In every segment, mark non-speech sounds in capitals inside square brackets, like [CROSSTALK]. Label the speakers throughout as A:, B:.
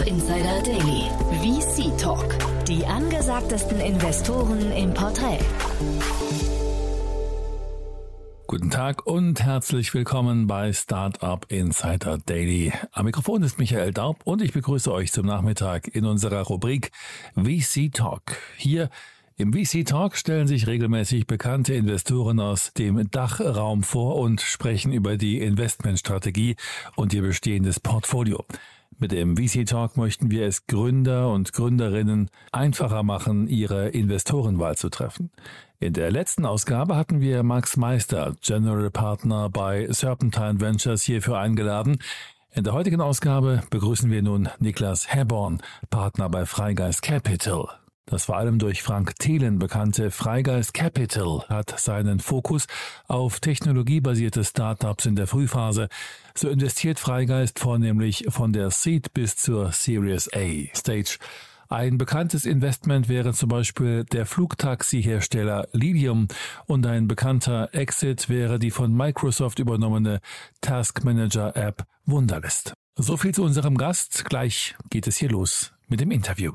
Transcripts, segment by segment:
A: Startup Insider Daily. VC Talk. Die angesagtesten Investoren im Porträt.
B: Guten Tag und herzlich willkommen bei Startup Insider Daily. Am Mikrofon ist Michael Daub und ich begrüße euch zum Nachmittag in unserer Rubrik VC Talk. Hier im VC Talk stellen sich regelmäßig bekannte Investoren aus dem Dachraum vor und sprechen über die Investmentstrategie und ihr bestehendes Portfolio. Mit dem VC Talk möchten wir es Gründer und Gründerinnen einfacher machen, ihre Investorenwahl zu treffen. In der letzten Ausgabe hatten wir Max Meister, General Partner bei Serpentine Ventures, hierfür eingeladen. In der heutigen Ausgabe begrüßen wir nun Niklas Herborn, Partner bei Freigeist Capital. Das vor allem durch Frank Thelen bekannte Freigeist Capital hat seinen Fokus auf technologiebasierte Startups in der Frühphase. So investiert Freigeist vornehmlich von der Seed bis zur Series A Stage. Ein bekanntes Investment wäre zum Beispiel der Flugtaxi-Hersteller Lilium und ein bekannter Exit wäre die von Microsoft übernommene Task Manager App Wunderlist. So viel zu unserem Gast. Gleich geht es hier los mit dem Interview.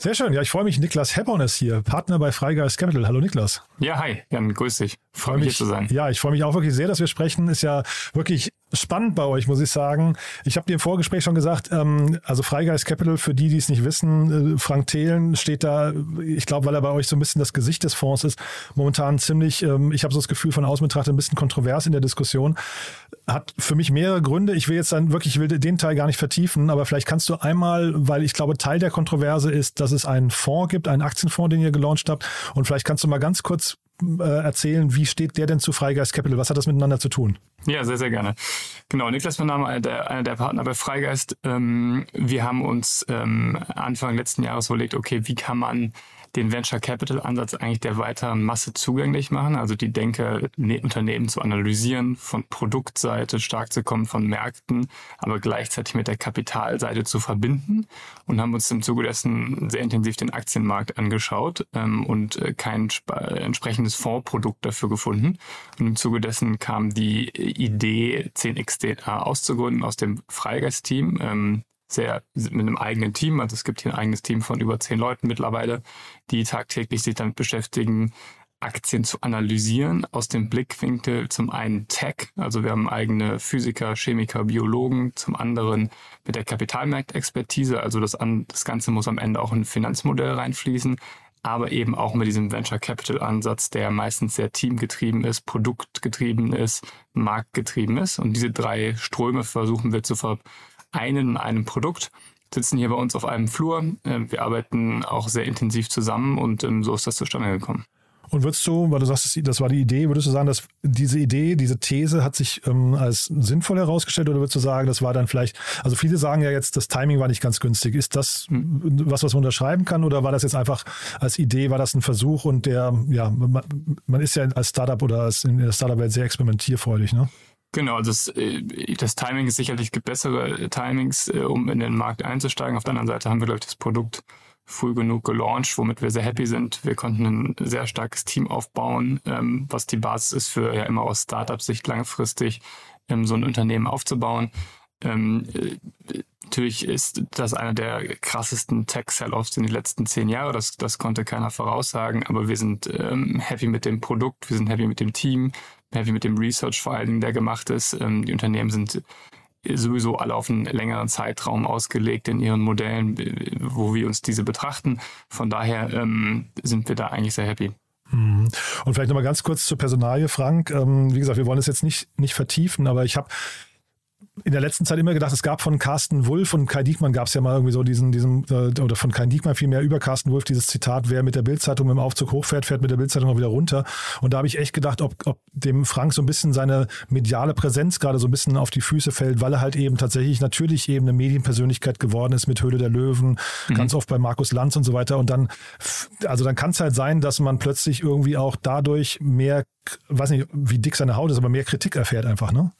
C: Sehr schön. Ja, ich freue mich. Niklas Hebborn ist hier, Partner bei Freigeist Capital. Hallo Niklas.
D: Ja, hi. Jan, grüß dich. Freue mich, hier zu sein.
C: Ja, ich freue mich auch wirklich sehr, dass wir sprechen. Ist ja wirklich spannend bei euch, muss ich sagen. Ich habe dir im Vorgespräch schon gesagt, ähm, also Freigeist Capital, für die, die es nicht wissen, äh, Frank Thelen steht da, ich glaube, weil er bei euch so ein bisschen das Gesicht des Fonds ist, momentan ziemlich, ähm, ich habe so das Gefühl von außen betrachtet, ein bisschen kontrovers in der Diskussion. Hat für mich mehrere Gründe. Ich will jetzt dann wirklich, ich will den Teil gar nicht vertiefen, aber vielleicht kannst du einmal, weil ich glaube, Teil der Kontroverse ist, dass es einen Fonds gibt, einen Aktienfonds, den ihr gelauncht habt. Und vielleicht kannst du mal ganz kurz äh, erzählen, wie steht der denn zu Freigeist Capital? Was hat das miteinander zu tun?
D: Ja, sehr, sehr gerne. Genau, Niklas mein Name, einer der, einer der Partner bei Freigeist. Ähm, wir haben uns ähm, Anfang letzten Jahres überlegt, okay, wie kann man den Venture Capital Ansatz eigentlich der weiteren Masse zugänglich machen, also die Denke, ne, Unternehmen zu analysieren, von Produktseite stark zu kommen, von Märkten, aber gleichzeitig mit der Kapitalseite zu verbinden und haben uns im Zuge dessen sehr intensiv den Aktienmarkt angeschaut ähm, und äh, kein entsprechendes Fondsprodukt dafür gefunden. Und im Zuge dessen kam die Idee, 10xDA auszugründen aus dem Freigeist-Team. Ähm, sehr mit einem eigenen Team. Also es gibt hier ein eigenes Team von über zehn Leuten mittlerweile, die tagtäglich sich damit beschäftigen, Aktien zu analysieren aus dem Blickwinkel zum einen Tech, also wir haben eigene Physiker, Chemiker, Biologen, zum anderen mit der Kapitalmarktexpertise, also das, an, das Ganze muss am Ende auch in ein Finanzmodell reinfließen, aber eben auch mit diesem Venture Capital Ansatz, der meistens sehr teamgetrieben ist, produktgetrieben ist, marktgetrieben ist und diese drei Ströme versuchen wir zu ver einen in einem Produkt, sitzen hier bei uns auf einem Flur. Ähm, wir arbeiten auch sehr intensiv zusammen und ähm, so ist das zustande gekommen.
C: Und würdest du, weil du sagst, das war die Idee, würdest du sagen, dass diese Idee, diese These hat sich ähm, als sinnvoll herausgestellt oder würdest du sagen, das war dann vielleicht, also viele sagen ja jetzt, das Timing war nicht ganz günstig. Ist das was, was man unterschreiben kann oder war das jetzt einfach als Idee, war das ein Versuch und der, ja, man, man ist ja als Startup oder als in der Startup-Welt sehr experimentierfreudig, ne?
D: Genau, also das, äh, das Timing ist sicherlich, gibt bessere Timings, äh, um in den Markt einzusteigen. Auf der anderen Seite haben wir, glaube ich, das Produkt früh genug gelauncht, womit wir sehr happy sind. Wir konnten ein sehr starkes Team aufbauen, ähm, was die Basis ist für ja immer aus Startup-Sicht langfristig ähm, so ein Unternehmen aufzubauen. Ähm, äh, natürlich ist das einer der krassesten Tech-Sell-Offs in den letzten zehn Jahren. Das, das konnte keiner voraussagen, aber wir sind happy mit dem Produkt, wir sind happy mit dem Team, happy mit dem Research vor allen Dingen, der gemacht ist. Ähm, die Unternehmen sind sowieso alle auf einen längeren Zeitraum ausgelegt in ihren Modellen, wo wir uns diese betrachten. Von daher ähm, sind wir da eigentlich sehr happy.
C: Mhm. Und vielleicht nochmal ganz kurz zur Personalie, Frank. Ähm, wie gesagt, wir wollen es jetzt nicht, nicht vertiefen, aber ich habe in der letzten Zeit immer gedacht, es gab von Carsten Wulff und Kai Diekmann gab es ja mal irgendwie so diesen, diesen äh, oder von Kai Diekmann vielmehr über Carsten Wulff dieses Zitat, wer mit der Bildzeitung im Aufzug hochfährt, fährt mit der Bildzeitung auch wieder runter. Und da habe ich echt gedacht, ob, ob dem Frank so ein bisschen seine mediale Präsenz gerade so ein bisschen auf die Füße fällt, weil er halt eben tatsächlich natürlich eben eine Medienpersönlichkeit geworden ist mit Höhle der Löwen, mhm. ganz oft bei Markus Lanz und so weiter. Und dann, also dann kann es halt sein, dass man plötzlich irgendwie auch dadurch mehr, weiß nicht, wie dick seine Haut ist, aber mehr Kritik erfährt einfach, ne?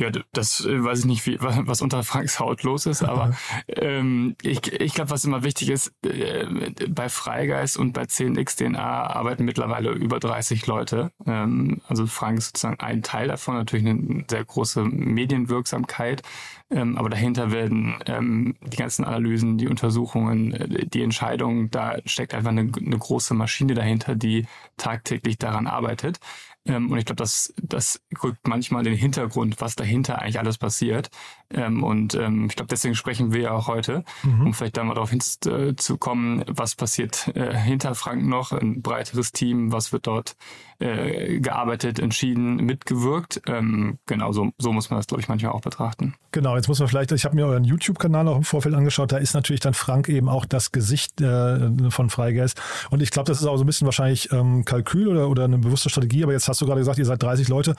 D: Ja, das äh, weiß ich nicht, wie, was unter Franks Haut los ist, aber [LAUGHS] ähm, ich, ich glaube, was immer wichtig ist, äh, bei Freigeist und bei 10xDNA arbeiten mittlerweile über 30 Leute. Ähm, also Frank ist sozusagen ein Teil davon, natürlich eine sehr große Medienwirksamkeit, ähm, aber dahinter werden ähm, die ganzen Analysen, die Untersuchungen, äh, die Entscheidungen, da steckt einfach eine, eine große Maschine dahinter, die tagtäglich daran arbeitet. Ähm, und ich glaube, das, das rückt manchmal den Hintergrund, was dahinter eigentlich alles passiert. Ähm, und ähm, ich glaube, deswegen sprechen wir ja auch heute, mhm. um vielleicht da mal darauf hinzukommen, was passiert äh, hinter Frank noch, ein breiteres Team, was wird dort äh, gearbeitet, entschieden, mitgewirkt. Ähm, genau, so, so muss man das, glaube ich, manchmal auch betrachten.
C: Genau, jetzt muss man vielleicht, ich habe mir euren YouTube-Kanal auch im Vorfeld angeschaut, da ist natürlich dann Frank eben auch das Gesicht äh, von Freigeist. Und ich glaube, das ist auch so ein bisschen wahrscheinlich ähm, Kalkül oder, oder eine bewusste Strategie, aber jetzt hast du gerade gesagt, ihr seid 30 Leute.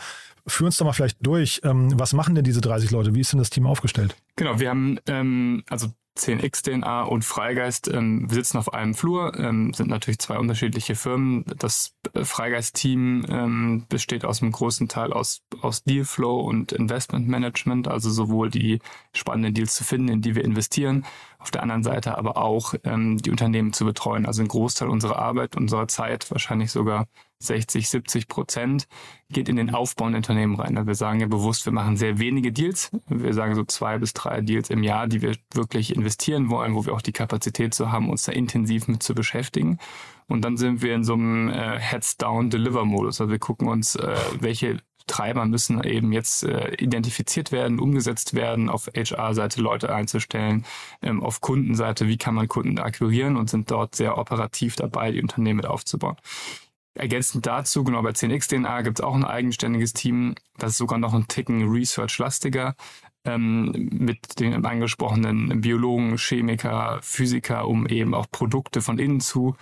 C: Führ uns doch mal vielleicht durch. Ähm, was machen denn diese 30 Leute? Wie ist denn das Team aufgestellt?
D: Genau, wir haben ähm, also 10x-DNA und Freigeist ähm, wir sitzen auf einem Flur, ähm, sind natürlich zwei unterschiedliche Firmen. Das äh, Freigeist-Team ähm, besteht aus einem großen Teil aus, aus Dealflow und Investment Management, also sowohl die spannenden Deals zu finden, in die wir investieren, auf der anderen Seite aber auch ähm, die Unternehmen zu betreuen. Also ein Großteil unserer Arbeit, unserer Zeit, wahrscheinlich sogar 60, 70 Prozent geht in den Aufbau in Unternehmen rein. Wir sagen ja bewusst, wir machen sehr wenige Deals. Wir sagen so zwei bis drei Deals im Jahr, die wir wirklich investieren wollen, wo wir auch die Kapazität zu haben, uns da intensiv mit zu beschäftigen. Und dann sind wir in so einem äh, Heads-Down-Deliver-Modus. Also wir gucken uns, äh, welche Treiber müssen eben jetzt äh, identifiziert werden, umgesetzt werden, auf HR-Seite Leute einzustellen, ähm, auf Kundenseite, wie kann man Kunden akquirieren und sind dort sehr operativ dabei, die Unternehmen mit aufzubauen. Ergänzend dazu, genau bei 10xDNA gibt es auch ein eigenständiges Team, das ist sogar noch ein Ticken Research-lastiger, ähm, mit den angesprochenen Biologen, Chemiker, Physiker, um eben auch Produkte von innen zu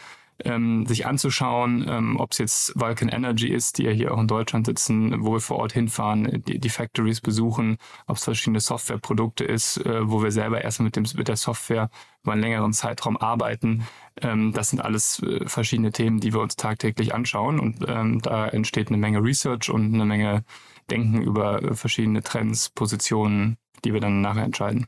D: ähm, sich anzuschauen, ähm, ob es jetzt Vulcan Energy ist, die ja hier auch in Deutschland sitzen, wo wir vor Ort hinfahren, die, die Factories besuchen, ob es verschiedene Softwareprodukte ist, äh, wo wir selber erst mit, dem, mit der Software über einen längeren Zeitraum arbeiten. Ähm, das sind alles äh, verschiedene Themen, die wir uns tagtäglich anschauen und ähm, da entsteht eine Menge Research und eine Menge Denken über äh, verschiedene Trends, Positionen, die wir dann nachher entscheiden.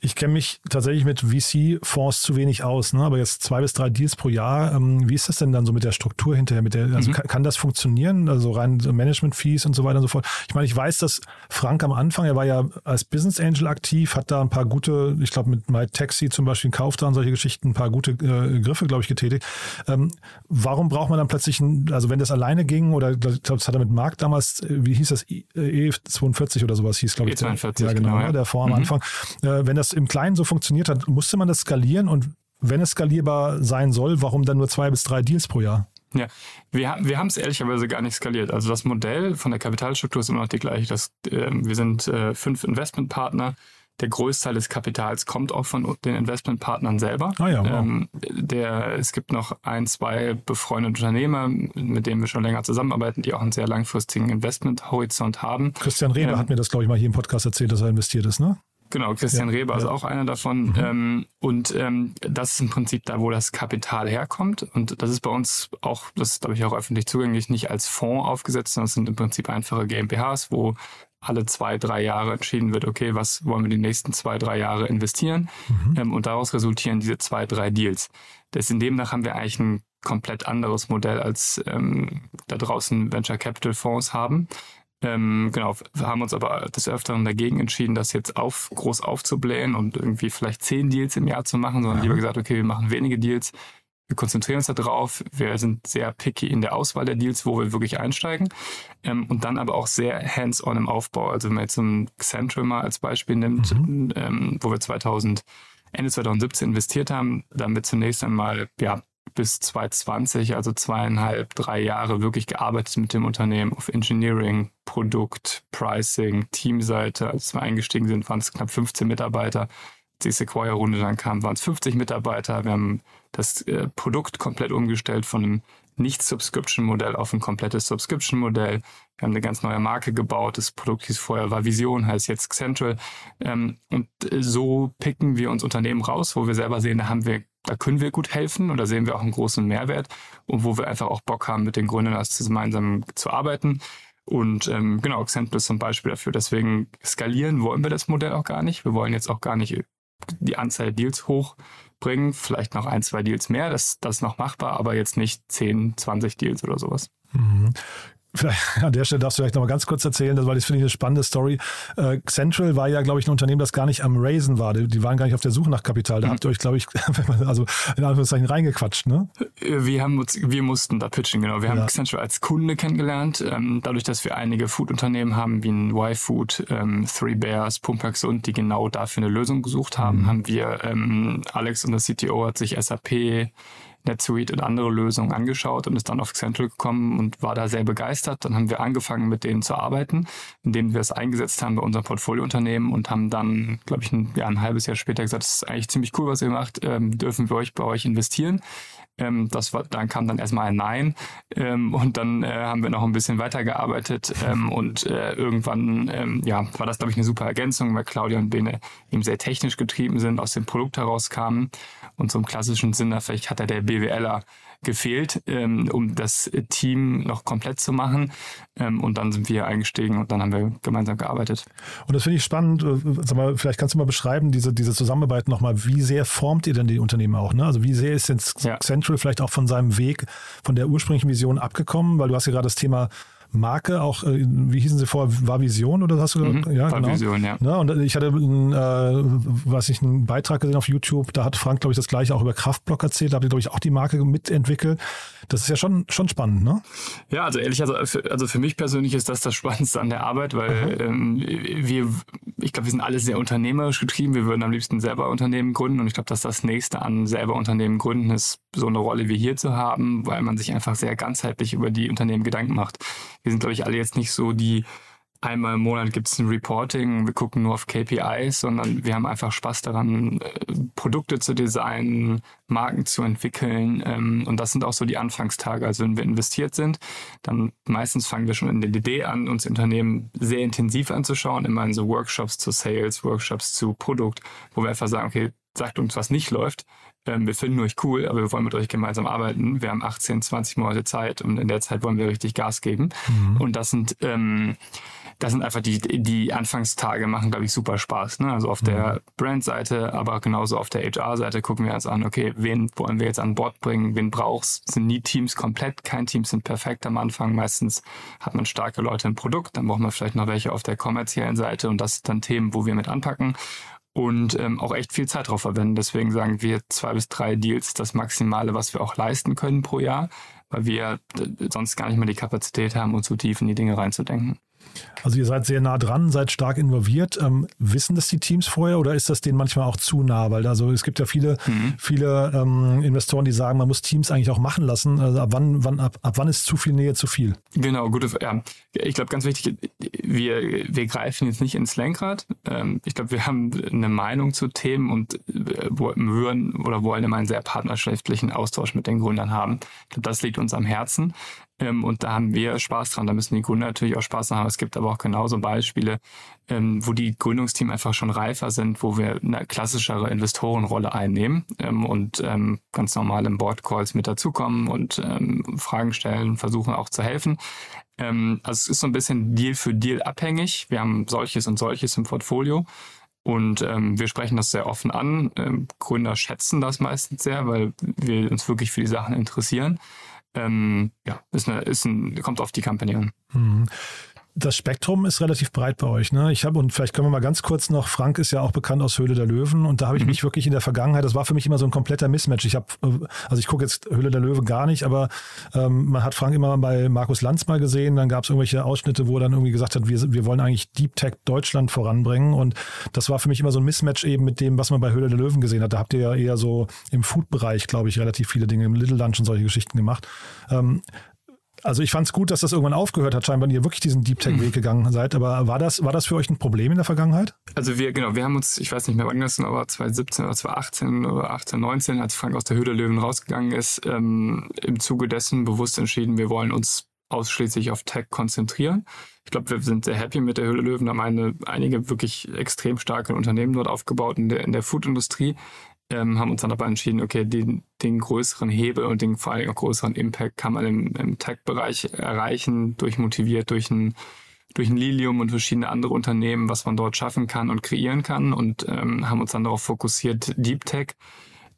C: Ich kenne mich tatsächlich mit VC-Fonds zu wenig aus, ne? aber jetzt zwei bis drei Deals pro Jahr. Ähm, wie ist das denn dann so mit der Struktur hinterher? Mit der, also mhm. kann, kann, das funktionieren? Also rein so Management-Fees und so weiter und so fort. Ich meine, ich weiß, dass Frank am Anfang, er war ja als Business Angel aktiv, hat da ein paar gute, ich glaube mit My Taxi zum Beispiel, kauft da und solche Geschichten, ein paar gute äh, Griffe, glaube ich, getätigt. Ähm, warum braucht man dann plötzlich, ein, also wenn das alleine ging, oder ich glaube, das hat er mit Mark damals, äh, wie hieß das, E42 oder sowas hieß, glaube ich.
D: E42,
C: ja, genau, genau ja. der Fonds am mhm. Anfang. Äh, wenn das das im Kleinen so funktioniert hat, musste man das skalieren und wenn es skalierbar sein soll, warum dann nur zwei bis drei Deals pro Jahr?
D: Ja, wir, wir haben es ehrlicherweise gar nicht skaliert. Also das Modell von der Kapitalstruktur ist immer noch die gleiche. Das, äh, wir sind äh, fünf Investmentpartner. Der Großteil des Kapitals kommt auch von den Investmentpartnern selber.
C: Ah ja, wow.
D: ähm, der, es gibt noch ein, zwei befreundete Unternehmer, mit denen wir schon länger zusammenarbeiten, die auch einen sehr langfristigen Investmenthorizont haben.
C: Christian Reber ähm, hat mir das, glaube ich, mal hier im Podcast erzählt, dass er investiert ist, ne?
D: Genau, Christian ja, Reber ja. ist auch einer davon. Mhm. Ähm, und ähm, das ist im Prinzip da, wo das Kapital herkommt. Und das ist bei uns auch, das ist glaube ich auch öffentlich zugänglich, nicht als Fonds aufgesetzt, sondern es sind im Prinzip einfache GmbHs, wo alle zwei, drei Jahre entschieden wird, okay, was wollen wir die nächsten zwei, drei Jahre investieren? Mhm. Ähm, und daraus resultieren diese zwei, drei Deals. Deswegen demnach haben wir eigentlich ein komplett anderes Modell als ähm, da draußen Venture Capital Fonds haben. Ähm, genau, wir haben uns aber des Öfteren dagegen entschieden, das jetzt auf, groß aufzublähen und irgendwie vielleicht zehn Deals im Jahr zu machen, sondern lieber gesagt, okay, wir machen wenige Deals, wir konzentrieren uns darauf, wir sind sehr picky in der Auswahl der Deals, wo wir wirklich einsteigen ähm, und dann aber auch sehr hands-on im Aufbau. Also wenn man jetzt so ein Central mal als Beispiel nimmt, mhm. ähm, wo wir 2000, Ende 2017 investiert haben, dann wir zunächst einmal ja, bis 2020, also zweieinhalb, drei Jahre wirklich gearbeitet mit dem Unternehmen auf Engineering, Produkt, Pricing, Teamseite. Als wir eingestiegen sind, waren es knapp 15 Mitarbeiter. Als die Sequoia-Runde dann kam, waren es 50 Mitarbeiter. Wir haben das äh, Produkt komplett umgestellt von einem nicht-Subscription-Modell auf ein komplettes Subscription-Modell. Wir haben eine ganz neue Marke gebaut. Das Produkt hieß vorher war Vision, heißt jetzt Central. Ähm, und äh, so picken wir uns Unternehmen raus, wo wir selber sehen, da haben wir, da können wir gut helfen und da sehen wir auch einen großen Mehrwert und wo wir einfach auch Bock haben, mit den Gründern gemeinsam zu arbeiten. Und ähm, genau, Central ist zum Beispiel dafür. Deswegen skalieren wollen wir das Modell auch gar nicht. Wir wollen jetzt auch gar nicht die Anzahl Deals hochbringen. Vielleicht noch ein, zwei Deals mehr, das, das ist noch machbar, aber jetzt nicht 10, 20 Deals oder sowas.
C: Mhm. Vielleicht [LAUGHS] an der Stelle darfst du vielleicht noch mal ganz kurz erzählen, weil das finde ich eine spannende Story. Äh, Central war ja, glaube ich, ein Unternehmen, das gar nicht am Raisen war. Die, waren gar nicht auf der Suche nach Kapital. Da mhm. habt ihr euch, glaube ich, [LAUGHS] also in Anführungszeichen reingequatscht, ne?
D: Wir haben uns, wir mussten da pitchen, genau. Wir ja. haben Central als Kunde kennengelernt. Ähm, dadurch, dass wir einige Food-Unternehmen haben, wie ein Y-Food, ähm, Three Bears, Pumpax und die genau dafür eine Lösung gesucht haben, mhm. haben wir, ähm, Alex, unser CTO, hat sich SAP NetSuite und andere Lösungen angeschaut und ist dann auf Central gekommen und war da sehr begeistert. Dann haben wir angefangen, mit denen zu arbeiten, indem wir es eingesetzt haben bei unserem Portfoliounternehmen und haben dann, glaube ich, ein, ja, ein halbes Jahr später gesagt, das ist eigentlich ziemlich cool, was ihr macht, ähm, dürfen wir euch bei euch investieren. Ähm, das war, dann kam dann erstmal ein Nein. Ähm, und dann äh, haben wir noch ein bisschen weitergearbeitet. Ähm, und äh, irgendwann ähm, ja, war das, glaube ich, eine super Ergänzung, weil Claudia und Bene eben sehr technisch getrieben sind, aus dem Produkt herauskamen. Und so im klassischen Sinne, vielleicht hat er der BWLer gefehlt, ähm, um das Team noch komplett zu machen. Ähm, und dann sind wir eingestiegen und dann haben wir gemeinsam gearbeitet.
C: Und das finde ich spannend. Äh, sag mal, vielleicht kannst du mal beschreiben, diese, diese Zusammenarbeit nochmal. Wie sehr formt ihr denn die Unternehmen auch? Ne? Also wie sehr ist denn Central ja. vielleicht auch von seinem Weg, von der ursprünglichen Vision abgekommen? Weil du hast ja gerade das Thema Marke, auch, äh, wie hießen sie vor, war Vision oder hast du
D: mhm, ja, war genau. Vision, ja.
C: ja. Und ich hatte, äh, was ich, einen Beitrag gesehen auf YouTube, da hat Frank, glaube ich, das gleiche auch über Kraftblock erzählt, da habt ihr, glaube ich, auch die Marke mitentwickelt. Das ist ja schon, schon spannend, ne?
D: Ja, also ehrlich, also für, also für mich persönlich ist das das Spannendste an der Arbeit, weil ähm, wir, ich glaube, wir sind alle sehr unternehmerisch getrieben. Wir würden am liebsten selber Unternehmen gründen und ich glaube, dass das nächste an selber Unternehmen gründen ist, so eine Rolle wie hier zu haben, weil man sich einfach sehr ganzheitlich über die Unternehmen Gedanken macht wir sind, glaube ich, alle jetzt nicht so die einmal im Monat gibt es ein Reporting, wir gucken nur auf KPIs, sondern wir haben einfach Spaß daran, äh, Produkte zu designen, Marken zu entwickeln. Ähm, und das sind auch so die Anfangstage. Also wenn wir investiert sind, dann meistens fangen wir schon in der Idee an, uns Unternehmen sehr intensiv anzuschauen, immer in so Workshops zu Sales, Workshops zu Produkt, wo wir einfach sagen, okay, sagt uns, was nicht läuft. Ähm, wir finden euch cool, aber wir wollen mit euch gemeinsam arbeiten. Wir haben 18, 20 Monate Zeit und in der Zeit wollen wir richtig Gas geben. Mhm. Und das sind, ähm, das sind einfach die, die Anfangstage machen, glaube ich, super Spaß. Ne? Also auf mhm. der Brand-Seite, aber genauso auf der HR-Seite gucken wir uns an, okay, wen wollen wir jetzt an Bord bringen, wen brauchst Sind nie Teams komplett, kein Team sind perfekt am Anfang. Meistens hat man starke Leute im Produkt, dann braucht man vielleicht noch welche auf der kommerziellen Seite und das sind dann Themen, wo wir mit anpacken und ähm, auch echt viel Zeit drauf verwenden. Deswegen sagen wir zwei bis drei Deals das Maximale, was wir auch leisten können pro Jahr, weil wir äh, sonst gar nicht mehr die Kapazität haben, uns so tief in die Dinge reinzudenken.
C: Also ihr seid sehr nah dran, seid stark involviert. Ähm, wissen das die Teams vorher oder ist das denen manchmal auch zu nah? Weil also es gibt ja viele, mhm. viele ähm, Investoren, die sagen, man muss Teams eigentlich auch machen lassen. Also ab wann, wann, ab, ab wann ist zu viel Nähe zu viel?
D: Genau, gute ja. Ich glaube, ganz wichtig, wir, wir greifen jetzt nicht ins Lenkrad. Ähm, ich glaube, wir haben eine Meinung zu Themen und äh, würden oder wollen immer einen sehr partnerschaftlichen Austausch mit den Gründern haben. Ich glaube, das liegt uns am Herzen. Ähm, und da haben wir Spaß dran. Da müssen die Gründer natürlich auch Spaß haben. Es gibt aber auch genauso Beispiele, ähm, wo die Gründungsteam einfach schon reifer sind, wo wir eine klassischere Investorenrolle einnehmen ähm, und ähm, ganz normal im Board Calls mit dazukommen und ähm, Fragen stellen, versuchen auch zu helfen. Ähm, also es ist so ein bisschen Deal für Deal abhängig. Wir haben solches und solches im Portfolio. Und ähm, wir sprechen das sehr offen an. Ähm, Gründer schätzen das meistens sehr, weil wir uns wirklich für die Sachen interessieren. Ähm, ja, ist, eine, ist ein, kommt auf die Company an.
C: Mhm das Spektrum ist relativ breit bei euch. Ne? Ich habe, und vielleicht können wir mal ganz kurz noch, Frank ist ja auch bekannt aus Höhle der Löwen und da habe ich mhm. mich wirklich in der Vergangenheit, das war für mich immer so ein kompletter Mismatch. Ich habe, also ich gucke jetzt Höhle der Löwen gar nicht, aber ähm, man hat Frank immer bei Markus Lanz mal gesehen, dann gab es irgendwelche Ausschnitte, wo er dann irgendwie gesagt hat, wir, wir wollen eigentlich Deep Tech Deutschland voranbringen und das war für mich immer so ein Mismatch eben mit dem, was man bei Höhle der Löwen gesehen hat. Da habt ihr ja eher so im Food-Bereich, glaube ich, relativ viele Dinge, im Little Lunch und solche Geschichten gemacht. Ähm, also ich fand es gut, dass das irgendwann aufgehört hat, scheinbar ihr wirklich diesen Deep Tech Weg gegangen seid. Aber war das, war das für euch ein Problem in der Vergangenheit?
D: Also wir, genau, wir haben uns, ich weiß nicht mehr wann das aber 2017 oder 2018 oder 18, 19, als Frank aus der Höhle Löwen rausgegangen ist, ähm, im Zuge dessen bewusst entschieden, wir wollen uns ausschließlich auf Tech konzentrieren. Ich glaube, wir sind sehr happy mit der Höhle Löwen, haben eine, einige wirklich extrem starke Unternehmen dort aufgebaut in der, in der Food-Industrie ähm, haben uns dann aber entschieden, okay, den, den größeren Hebel und den vor allem auch größeren Impact kann man im, im Tech-Bereich erreichen, durch motiviert, durch ein, durch ein Lilium und verschiedene andere Unternehmen, was man dort schaffen kann und kreieren kann und ähm, haben uns dann darauf fokussiert, Deep Tech.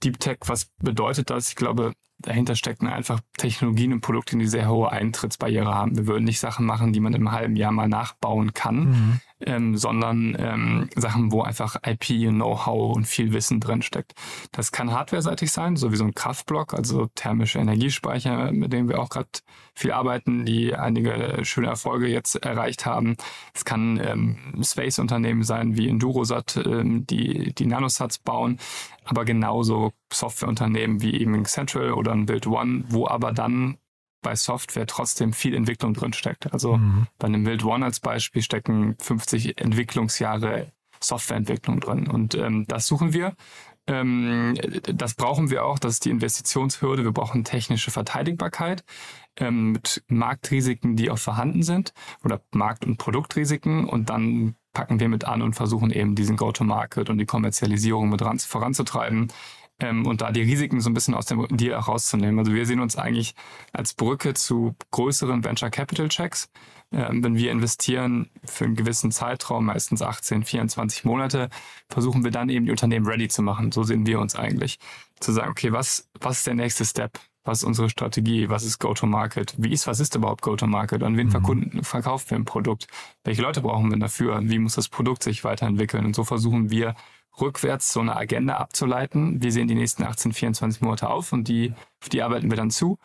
D: Deep Tech, was bedeutet das? Ich glaube, dahinter stecken einfach Technologien und Produkte, die sehr hohe Eintrittsbarriere haben. Wir würden nicht Sachen machen, die man im halben Jahr mal nachbauen kann, mhm. Ähm, sondern ähm, Sachen, wo einfach IP, Know-how und viel Wissen drin steckt. Das kann hardware-seitig sein, so wie so ein Kraftblock, also thermische Energiespeicher, mit dem wir auch gerade viel arbeiten, die einige schöne Erfolge jetzt erreicht haben. Es kann ähm, Space-Unternehmen sein wie Endurosat, ähm, die die Nanosats bauen, aber genauso Softwareunternehmen wie eben Central oder ein Build One, wo aber dann bei Software trotzdem viel Entwicklung drin steckt. Also mhm. bei einem Build One als Beispiel stecken 50 Entwicklungsjahre Softwareentwicklung drin. Und ähm, das suchen wir. Ähm, das brauchen wir auch. Das ist die Investitionshürde. Wir brauchen technische Verteidigbarkeit ähm, mit Marktrisiken, die auch vorhanden sind oder Markt- und Produktrisiken. Und dann packen wir mit an und versuchen eben diesen Go-to-Market und die Kommerzialisierung mit ran, voranzutreiben ähm, und da die Risiken so ein bisschen aus dem Deal auch rauszunehmen. Also wir sehen uns eigentlich als Brücke zu größeren Venture Capital Checks. Ähm, wenn wir investieren für einen gewissen Zeitraum, meistens 18, 24 Monate, versuchen wir dann eben die Unternehmen ready zu machen. So sehen wir uns eigentlich. Zu sagen, okay, was, was ist der nächste Step? was ist unsere Strategie, was ist Go-to-Market, wie ist, was ist überhaupt Go-to-Market, an wen mhm. verkunden, verkaufen wir ein Produkt, welche Leute brauchen wir dafür, wie muss das Produkt sich weiterentwickeln und so versuchen wir rückwärts so eine Agenda abzuleiten. Wie sehen die nächsten 18, 24 Monate auf und die, auf die arbeiten wir dann zu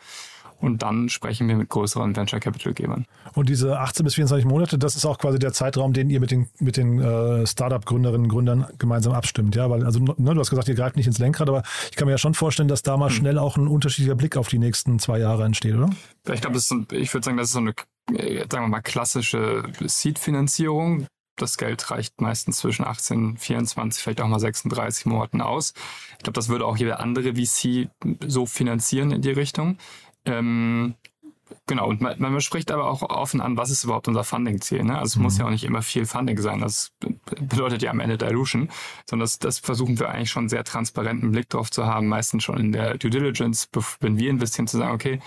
D: und dann sprechen wir mit größeren Venture Capital Gebern.
C: Und diese 18 bis 24 Monate, das ist auch quasi der Zeitraum, den ihr mit den, mit den äh, Startup-Gründerinnen und Gründern gemeinsam abstimmt. Ja, weil, also, ne, du hast gesagt, ihr greift nicht ins Lenkrad, aber ich kann mir ja schon vorstellen, dass da mal hm. schnell auch ein unterschiedlicher Blick auf die nächsten zwei Jahre entsteht, oder?
D: Ich glaube, ich würde sagen, das ist so eine, äh, sagen wir mal, klassische Seed-Finanzierung. Das Geld reicht meistens zwischen 18, 24, vielleicht auch mal 36 Monaten aus. Ich glaube, das würde auch jeder andere VC so finanzieren in die Richtung. Ähm, genau, und man, man spricht aber auch offen an, was ist überhaupt unser Funding-Ziel. Ne? Also es mhm. muss ja auch nicht immer viel Funding sein. Das bedeutet ja am Ende Dilution, sondern das, das versuchen wir eigentlich schon sehr transparenten Blick drauf zu haben, meistens schon in der Due Diligence, wenn wir investieren, zu sagen, okay,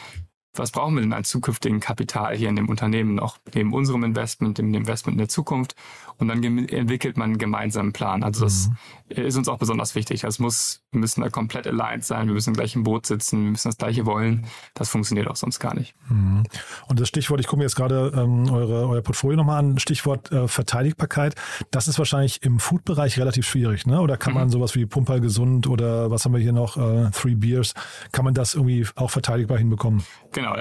D: was brauchen wir denn als zukünftigen Kapital hier in dem Unternehmen noch, neben unserem Investment, dem Investment in der Zukunft und dann entwickelt man einen gemeinsamen Plan. Also das mhm. ist uns auch besonders wichtig. Das muss, wir müssen da komplett aligned sein, wir müssen im gleichen Boot sitzen, wir müssen das gleiche wollen. Das funktioniert auch sonst gar nicht.
C: Mhm. Und das Stichwort, ich gucke mir jetzt gerade ähm, eure, euer Portfolio nochmal an, Stichwort äh, Verteidigbarkeit. Das ist wahrscheinlich im Food-Bereich relativ schwierig, ne? Oder kann mhm. man sowas wie Pumperl gesund oder was haben wir hier noch, äh, Three Beers, kann man das irgendwie auch verteidigbar hinbekommen?
D: Genau,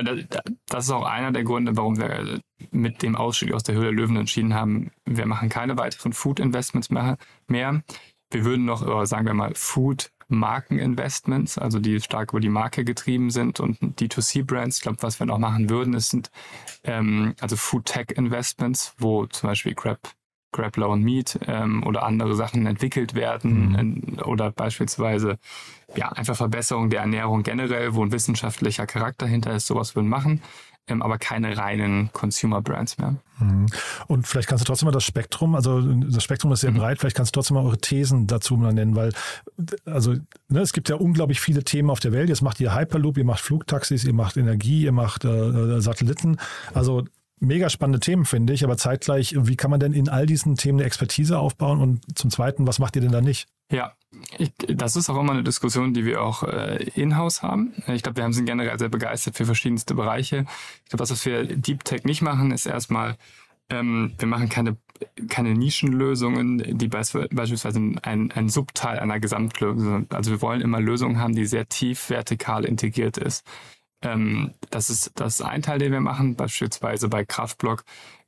D: das ist auch einer der Gründe, warum wir mit dem Ausstieg aus der Höhle der Löwen entschieden haben, wir machen keine weiteren Food-Investments mehr. Wir würden noch, äh, sagen wir mal, Food Markeninvestments, also die stark über die Marke getrieben sind und D2C-Brands. Ich glaube, was wir noch machen würden, ist sind ähm, also Food Tech Investments, wo zum Beispiel Grab, Grab Low and Meat ähm, oder andere Sachen entwickelt werden mhm. in, oder beispielsweise ja einfach Verbesserung der Ernährung generell, wo ein wissenschaftlicher Charakter hinter ist. Sowas würden machen. Ähm, aber keine reinen Consumer Brands mehr.
C: Mhm. Und vielleicht kannst du trotzdem mal das Spektrum, also das Spektrum ist sehr mhm. breit, vielleicht kannst du trotzdem mal eure Thesen dazu mal nennen, weil also ne, es gibt ja unglaublich viele Themen auf der Welt. Jetzt macht ihr Hyperloop, ihr macht Flugtaxis, ihr macht Energie, ihr macht äh, äh Satelliten. Also mega spannende Themen, finde ich, aber zeitgleich, wie kann man denn in all diesen Themen eine Expertise aufbauen und zum Zweiten, was macht ihr denn da nicht?
D: Ja, ich, das ist auch immer eine Diskussion, die wir auch äh, in-house haben. Ich glaube, wir haben sind generell sehr begeistert für verschiedenste Bereiche. Ich glaube, was, wir Deep Tech nicht machen, ist erstmal, ähm, wir machen keine, keine Nischenlösungen, die beispielsweise ein, ein Subteil einer Gesamtlösung sind. Also wir wollen immer Lösungen haben, die sehr tief vertikal integriert ist. Ähm, das, ist, das ist ein Teil, den wir machen. Beispielsweise bei Kraftblock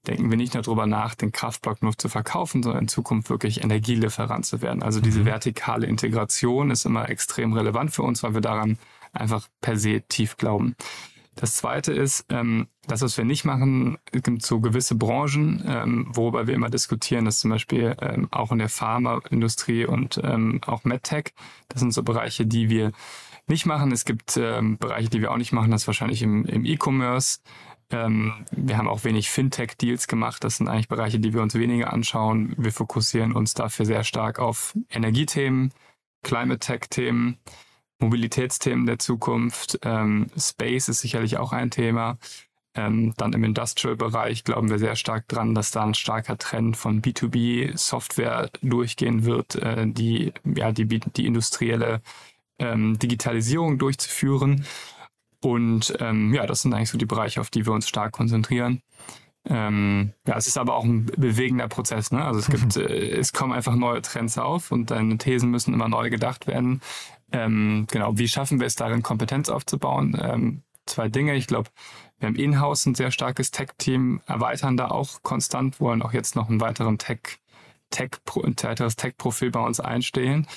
D: denken wir nicht nur darüber nach, den Kraftblock nur zu verkaufen, sondern in Zukunft wirklich Energielieferant zu werden. Also diese mhm. vertikale Integration ist immer extrem relevant für uns, weil wir daran einfach per se tief glauben. Das zweite ist, ähm, das, was wir nicht machen, es gibt so gewisse Branchen, ähm, worüber wir immer diskutieren, das ist zum Beispiel ähm, auch in der Pharmaindustrie und ähm, auch MedTech. Das sind so Bereiche, die wir nicht machen. Es gibt ähm, Bereiche, die wir auch nicht machen, das ist wahrscheinlich im, im E-Commerce. Ähm, wir haben auch wenig Fintech-Deals gemacht. Das sind eigentlich Bereiche, die wir uns weniger anschauen. Wir fokussieren uns dafür sehr stark auf Energiethemen, Climate-Tech-Themen, Mobilitätsthemen der Zukunft. Ähm, Space ist sicherlich auch ein Thema. Ähm, dann im Industrial-Bereich glauben wir sehr stark dran, dass da ein starker Trend von B2B-Software durchgehen wird, äh, die, ja, die, die industrielle ähm, Digitalisierung durchzuführen. Und ähm, ja, das sind eigentlich so die Bereiche, auf die wir uns stark konzentrieren. Ähm, ja, es ist aber auch ein bewegender Prozess. Ne? Also es gibt, äh, es kommen einfach neue Trends auf und deine Thesen müssen immer neu gedacht werden. Ähm, genau, wie schaffen wir es darin, Kompetenz aufzubauen? Ähm, zwei Dinge. Ich glaube, wir haben in-house ein sehr starkes Tech-Team, erweitern da auch konstant, wollen auch jetzt noch einen weiteren Tech, Tech, ein weiteres Tech-Profil bei uns einstellen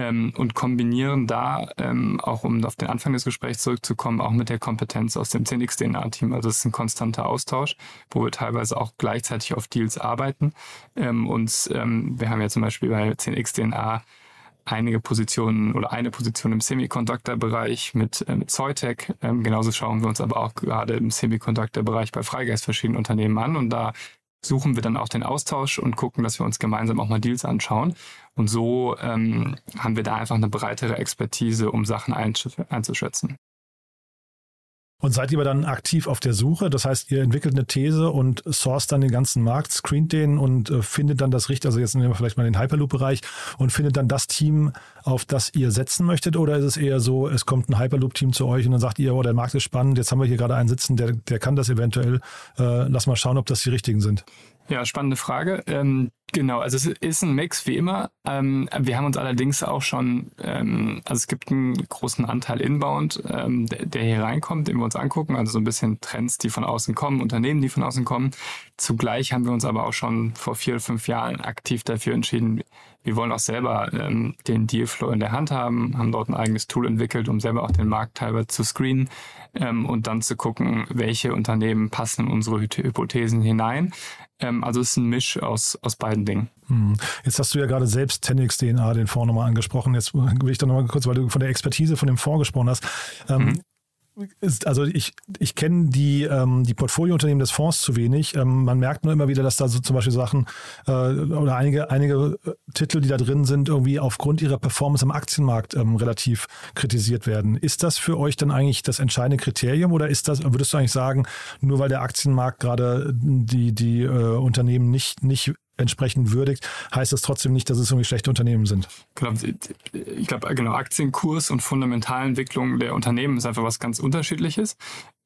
D: ähm, und kombinieren da, ähm, auch um auf den Anfang des Gesprächs zurückzukommen, auch mit der Kompetenz aus dem 10xDNA-Team. Also es ist ein konstanter Austausch, wo wir teilweise auch gleichzeitig auf Deals arbeiten. Ähm, und ähm, wir haben ja zum Beispiel bei 10xDNA einige Positionen oder eine Position im Semiconductor-Bereich mit, äh, mit Zoytech. Ähm, genauso schauen wir uns aber auch gerade im Semiconductor-Bereich bei Freigeist verschiedene Unternehmen an und da suchen wir dann auch den Austausch und gucken, dass wir uns gemeinsam auch mal Deals anschauen. Und so ähm, haben wir da einfach eine breitere Expertise, um Sachen einzuschätzen.
C: Und seid ihr dann aktiv auf der Suche? Das heißt, ihr entwickelt eine These und source dann den ganzen Markt, screent den und äh, findet dann das Richtige, also jetzt nehmen wir vielleicht mal den Hyperloop-Bereich und findet dann das Team, auf das ihr setzen möchtet? Oder ist es eher so, es kommt ein Hyperloop-Team zu euch und dann sagt ihr, oh, der Markt ist spannend, jetzt haben wir hier gerade einen sitzen, der, der kann das eventuell. Äh, lass mal schauen, ob das die richtigen sind.
D: Ja, spannende Frage. Ähm, genau, also es ist ein Mix wie immer. Ähm, wir haben uns allerdings auch schon, ähm, also es gibt einen großen Anteil Inbound, ähm, der, der, hier reinkommt, den wir uns angucken, also so ein bisschen Trends, die von außen kommen, Unternehmen, die von außen kommen. Zugleich haben wir uns aber auch schon vor vier fünf Jahren aktiv dafür entschieden, wir wollen auch selber ähm, den Dealflow in der Hand haben, haben dort ein eigenes Tool entwickelt, um selber auch den Markt teilweise zu screenen ähm, und dann zu gucken, welche Unternehmen passen in unsere Hypothesen hinein. Ähm, also es ist ein Misch aus, aus beiden Dingen.
C: Hm. Jetzt hast du ja gerade selbst Tenix DNA, den Fonds nochmal angesprochen. Jetzt will ich da nochmal kurz, weil du von der Expertise von dem Fonds gesprochen hast. Ähm, mhm also ich, ich kenne die, ähm, die Portfoliounternehmen des Fonds zu wenig. Ähm, man merkt nur immer wieder, dass da so zum Beispiel Sachen äh, oder einige, einige äh, Titel, die da drin sind, irgendwie aufgrund ihrer Performance am Aktienmarkt ähm, relativ kritisiert werden. Ist das für euch dann eigentlich das entscheidende Kriterium oder ist das, würdest du eigentlich sagen, nur weil der Aktienmarkt gerade die, die äh, Unternehmen nicht, nicht entsprechend würdigt, heißt das trotzdem nicht, dass es irgendwie schlechte Unternehmen sind.
D: Ich glaube, genau, Aktienkurs und Fundamentalentwicklung der Unternehmen ist einfach was ganz unterschiedliches.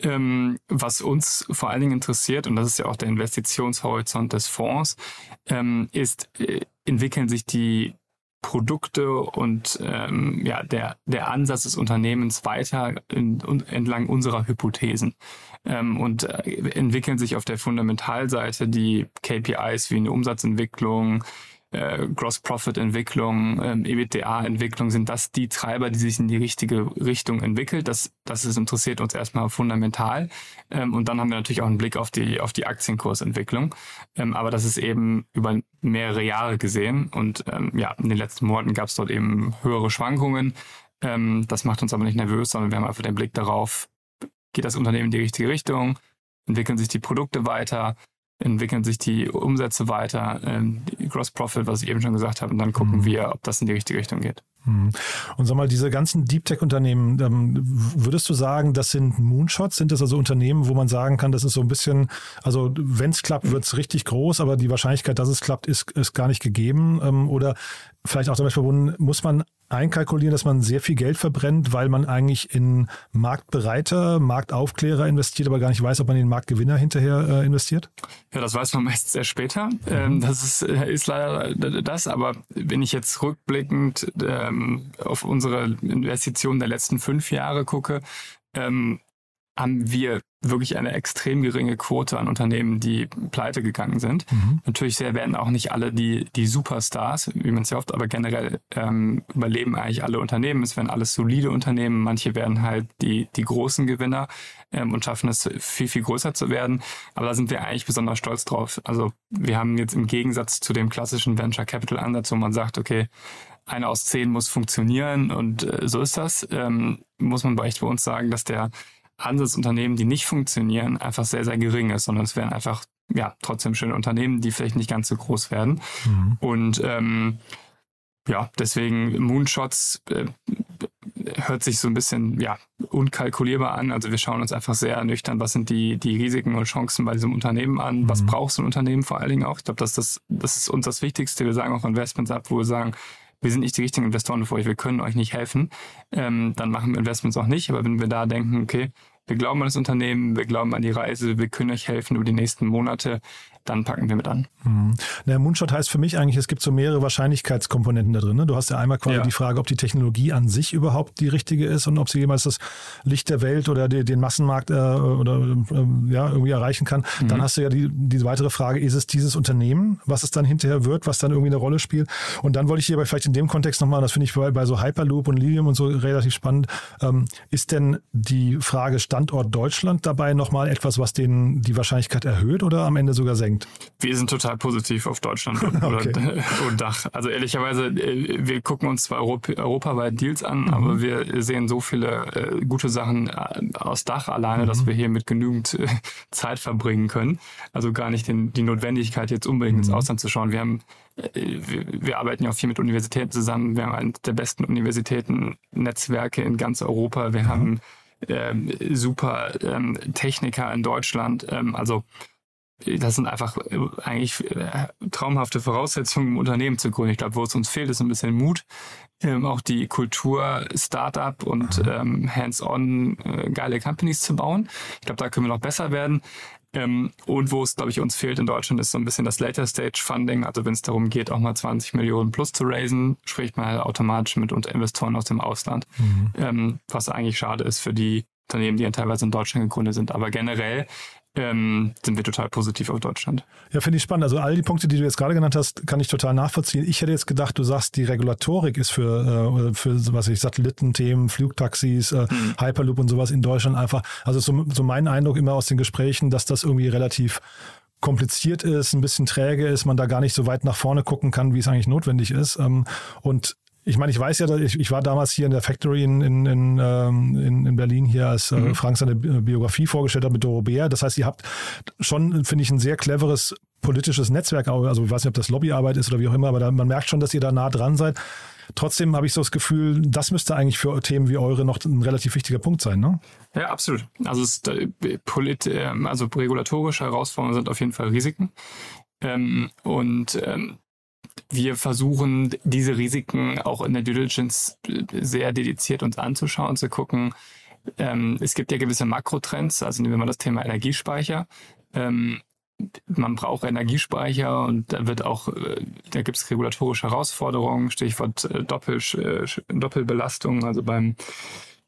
D: Ähm, was uns vor allen Dingen interessiert, und das ist ja auch der Investitionshorizont des Fonds, ähm, ist, äh, entwickeln sich die Produkte und ähm, ja, der, der Ansatz des Unternehmens weiter in, entlang unserer Hypothesen. Ähm, und äh, entwickeln sich auf der Fundamentalseite die KPIs wie eine Umsatzentwicklung, äh, Gross-Profit-Entwicklung, ähm, EBITDA-Entwicklung, sind das die Treiber, die sich in die richtige Richtung entwickelt. Das, das ist, interessiert uns erstmal fundamental. Ähm, und dann haben wir natürlich auch einen Blick auf die, auf die Aktienkursentwicklung. Ähm, aber das ist eben über mehrere Jahre gesehen. Und ähm, ja, in den letzten Monaten gab es dort eben höhere Schwankungen. Das macht uns aber nicht nervös, sondern wir haben einfach den Blick darauf, geht das Unternehmen in die richtige Richtung? entwickeln sich die Produkte weiter, entwickeln sich die Umsätze weiter, ähm, Gross Profit, was ich eben schon gesagt habe, und dann gucken mhm. wir, ob das in die richtige Richtung geht.
C: Mhm. Und sag mal, diese ganzen Deep Tech-Unternehmen, ähm, würdest du sagen, das sind Moonshots? Sind das also Unternehmen, wo man sagen kann, das ist so ein bisschen, also wenn es klappt, wird es richtig groß, aber die Wahrscheinlichkeit, dass es klappt, ist, ist gar nicht gegeben? Ähm, oder vielleicht auch damit verbunden, muss man einkalkulieren, dass man sehr viel Geld verbrennt, weil man eigentlich in Marktbereiter, Marktaufklärer investiert, aber gar nicht weiß, ob man in den Marktgewinner hinterher äh, investiert?
D: Ja, das weiß man [LAUGHS] meist sehr später. Mhm. Ähm, das ist, äh, ist leider das, aber wenn ich jetzt rückblickend ähm, auf unsere Investitionen der letzten fünf Jahre gucke, ähm, haben wir wirklich eine extrem geringe Quote an Unternehmen, die pleite gegangen sind. Mhm. Natürlich werden auch nicht alle die, die Superstars, wie man es ja oft, aber generell ähm, überleben eigentlich alle Unternehmen. Es werden alles solide Unternehmen. Manche werden halt die, die großen Gewinner ähm, und schaffen es viel, viel größer zu werden. Aber da sind wir eigentlich besonders stolz drauf. Also wir haben jetzt im Gegensatz zu dem klassischen Venture Capital Ansatz, wo man sagt, okay, eine aus zehn muss funktionieren und äh, so ist das, ähm, muss man echt bei uns sagen, dass der Handelsunternehmen, die nicht funktionieren, einfach sehr, sehr gering ist, sondern es werden einfach ja trotzdem schöne Unternehmen, die vielleicht nicht ganz so groß werden. Mhm. Und ähm, ja, deswegen Moonshots äh, hört sich so ein bisschen ja unkalkulierbar an. Also wir schauen uns einfach sehr nüchtern, was sind die die Risiken und Chancen bei diesem Unternehmen an, mhm. was braucht so ein Unternehmen vor allen Dingen auch. Ich glaube, das, das, das ist uns das Wichtigste. Wir sagen auch Investments ab, wo wir sagen, wir sind nicht die richtigen Investoren für euch, wir können euch nicht helfen, ähm, dann machen wir Investments auch nicht. Aber wenn wir da denken, okay, wir glauben an das Unternehmen, wir glauben an die Reise, wir können euch helfen über die nächsten Monate, dann packen wir mit an.
C: Mhm. Der Moonshot heißt für mich eigentlich, es gibt so mehrere Wahrscheinlichkeitskomponenten da drin. Ne? Du hast ja einmal quasi ja. die Frage, ob die Technologie an sich überhaupt die richtige ist und ob sie jemals das Licht der Welt oder die, den Massenmarkt äh, oder äh, ja, irgendwie erreichen kann. Mhm. Dann hast du ja die, die weitere Frage, ist es dieses Unternehmen, was es dann hinterher wird, was dann irgendwie eine Rolle spielt? Und dann wollte ich hier aber vielleicht in dem Kontext nochmal, das finde ich bei, bei so Hyperloop und Lilium und so relativ spannend, ähm, ist denn die Frage Standort Deutschland dabei nochmal etwas, was den, die Wahrscheinlichkeit erhöht oder am Ende sogar senkt? Denkt?
D: Wir sind total positiv auf Deutschland und, [LAUGHS] okay. [LAUGHS] und Dach. Also ehrlicherweise, äh, wir gucken uns zwar Europa, europaweit Deals an, mhm. aber wir sehen so viele äh, gute Sachen äh, aus Dach alleine, mhm. dass wir hier mit genügend äh, [LAUGHS] Zeit verbringen können. Also gar nicht den, die Notwendigkeit, jetzt unbedingt mhm. ins Ausland zu schauen. Wir haben wir, wir, arbeiten ja auch viel mit Universitäten zusammen. Wir haben eines der besten Universitäten-Netzwerke in ganz Europa. Wir haben ähm, super ähm, Techniker in Deutschland. Ähm, also das sind einfach äh, eigentlich äh, traumhafte Voraussetzungen, um Unternehmen zu gründen. Ich glaube, wo es uns fehlt, ist ein bisschen Mut, ähm, auch die Kultur Startup und mhm. ähm, hands-on äh, geile Companies zu bauen. Ich glaube, da können wir noch besser werden. Ähm, und wo es, glaube ich, uns fehlt in Deutschland, ist so ein bisschen das Later Stage Funding. Also wenn es darum geht, auch mal 20 Millionen plus zu raisen, spricht man halt automatisch mit Investoren aus dem Ausland. Mhm. Ähm, was eigentlich schade ist für die Unternehmen, die ja teilweise in Deutschland gegründet sind. Aber generell ähm, sind wir total positiv auf Deutschland.
C: Ja, finde ich spannend. Also all die Punkte, die du jetzt gerade genannt hast, kann ich total nachvollziehen. Ich hätte jetzt gedacht, du sagst, die Regulatorik ist für, äh, für was ich Satellitenthemen, Flugtaxis, äh, mhm. Hyperloop und sowas in Deutschland einfach, also so, so mein Eindruck immer aus den Gesprächen, dass das irgendwie relativ kompliziert ist, ein bisschen träge ist, man da gar nicht so weit nach vorne gucken kann, wie es eigentlich notwendig ist. Ähm, und ich meine, ich weiß ja, ich, ich war damals hier in der Factory in, in, in, ähm, in, in Berlin hier, als äh, mhm. Frank seine Biografie vorgestellt hat mit Doro Bär. Das heißt, ihr habt schon, finde ich, ein sehr cleveres politisches Netzwerk. Also ich weiß nicht, ob das Lobbyarbeit ist oder wie auch immer, aber da, man merkt schon, dass ihr da nah dran seid. Trotzdem habe ich so das Gefühl, das müsste eigentlich für Themen wie eure noch ein relativ wichtiger Punkt sein, ne?
D: Ja, absolut. Also, es, äh, polit, ähm, also regulatorische Herausforderungen sind auf jeden Fall Risiken. Ähm, und ähm, wir versuchen, diese Risiken auch in der Due Diligence sehr dediziert uns anzuschauen, zu gucken. Ähm, es gibt ja gewisse Makrotrends, also nehmen wir mal das Thema Energiespeicher. Ähm, man braucht Energiespeicher und da wird auch, äh, da gibt es regulatorische Herausforderungen, Stichwort äh, Doppel, äh, Doppelbelastung, also beim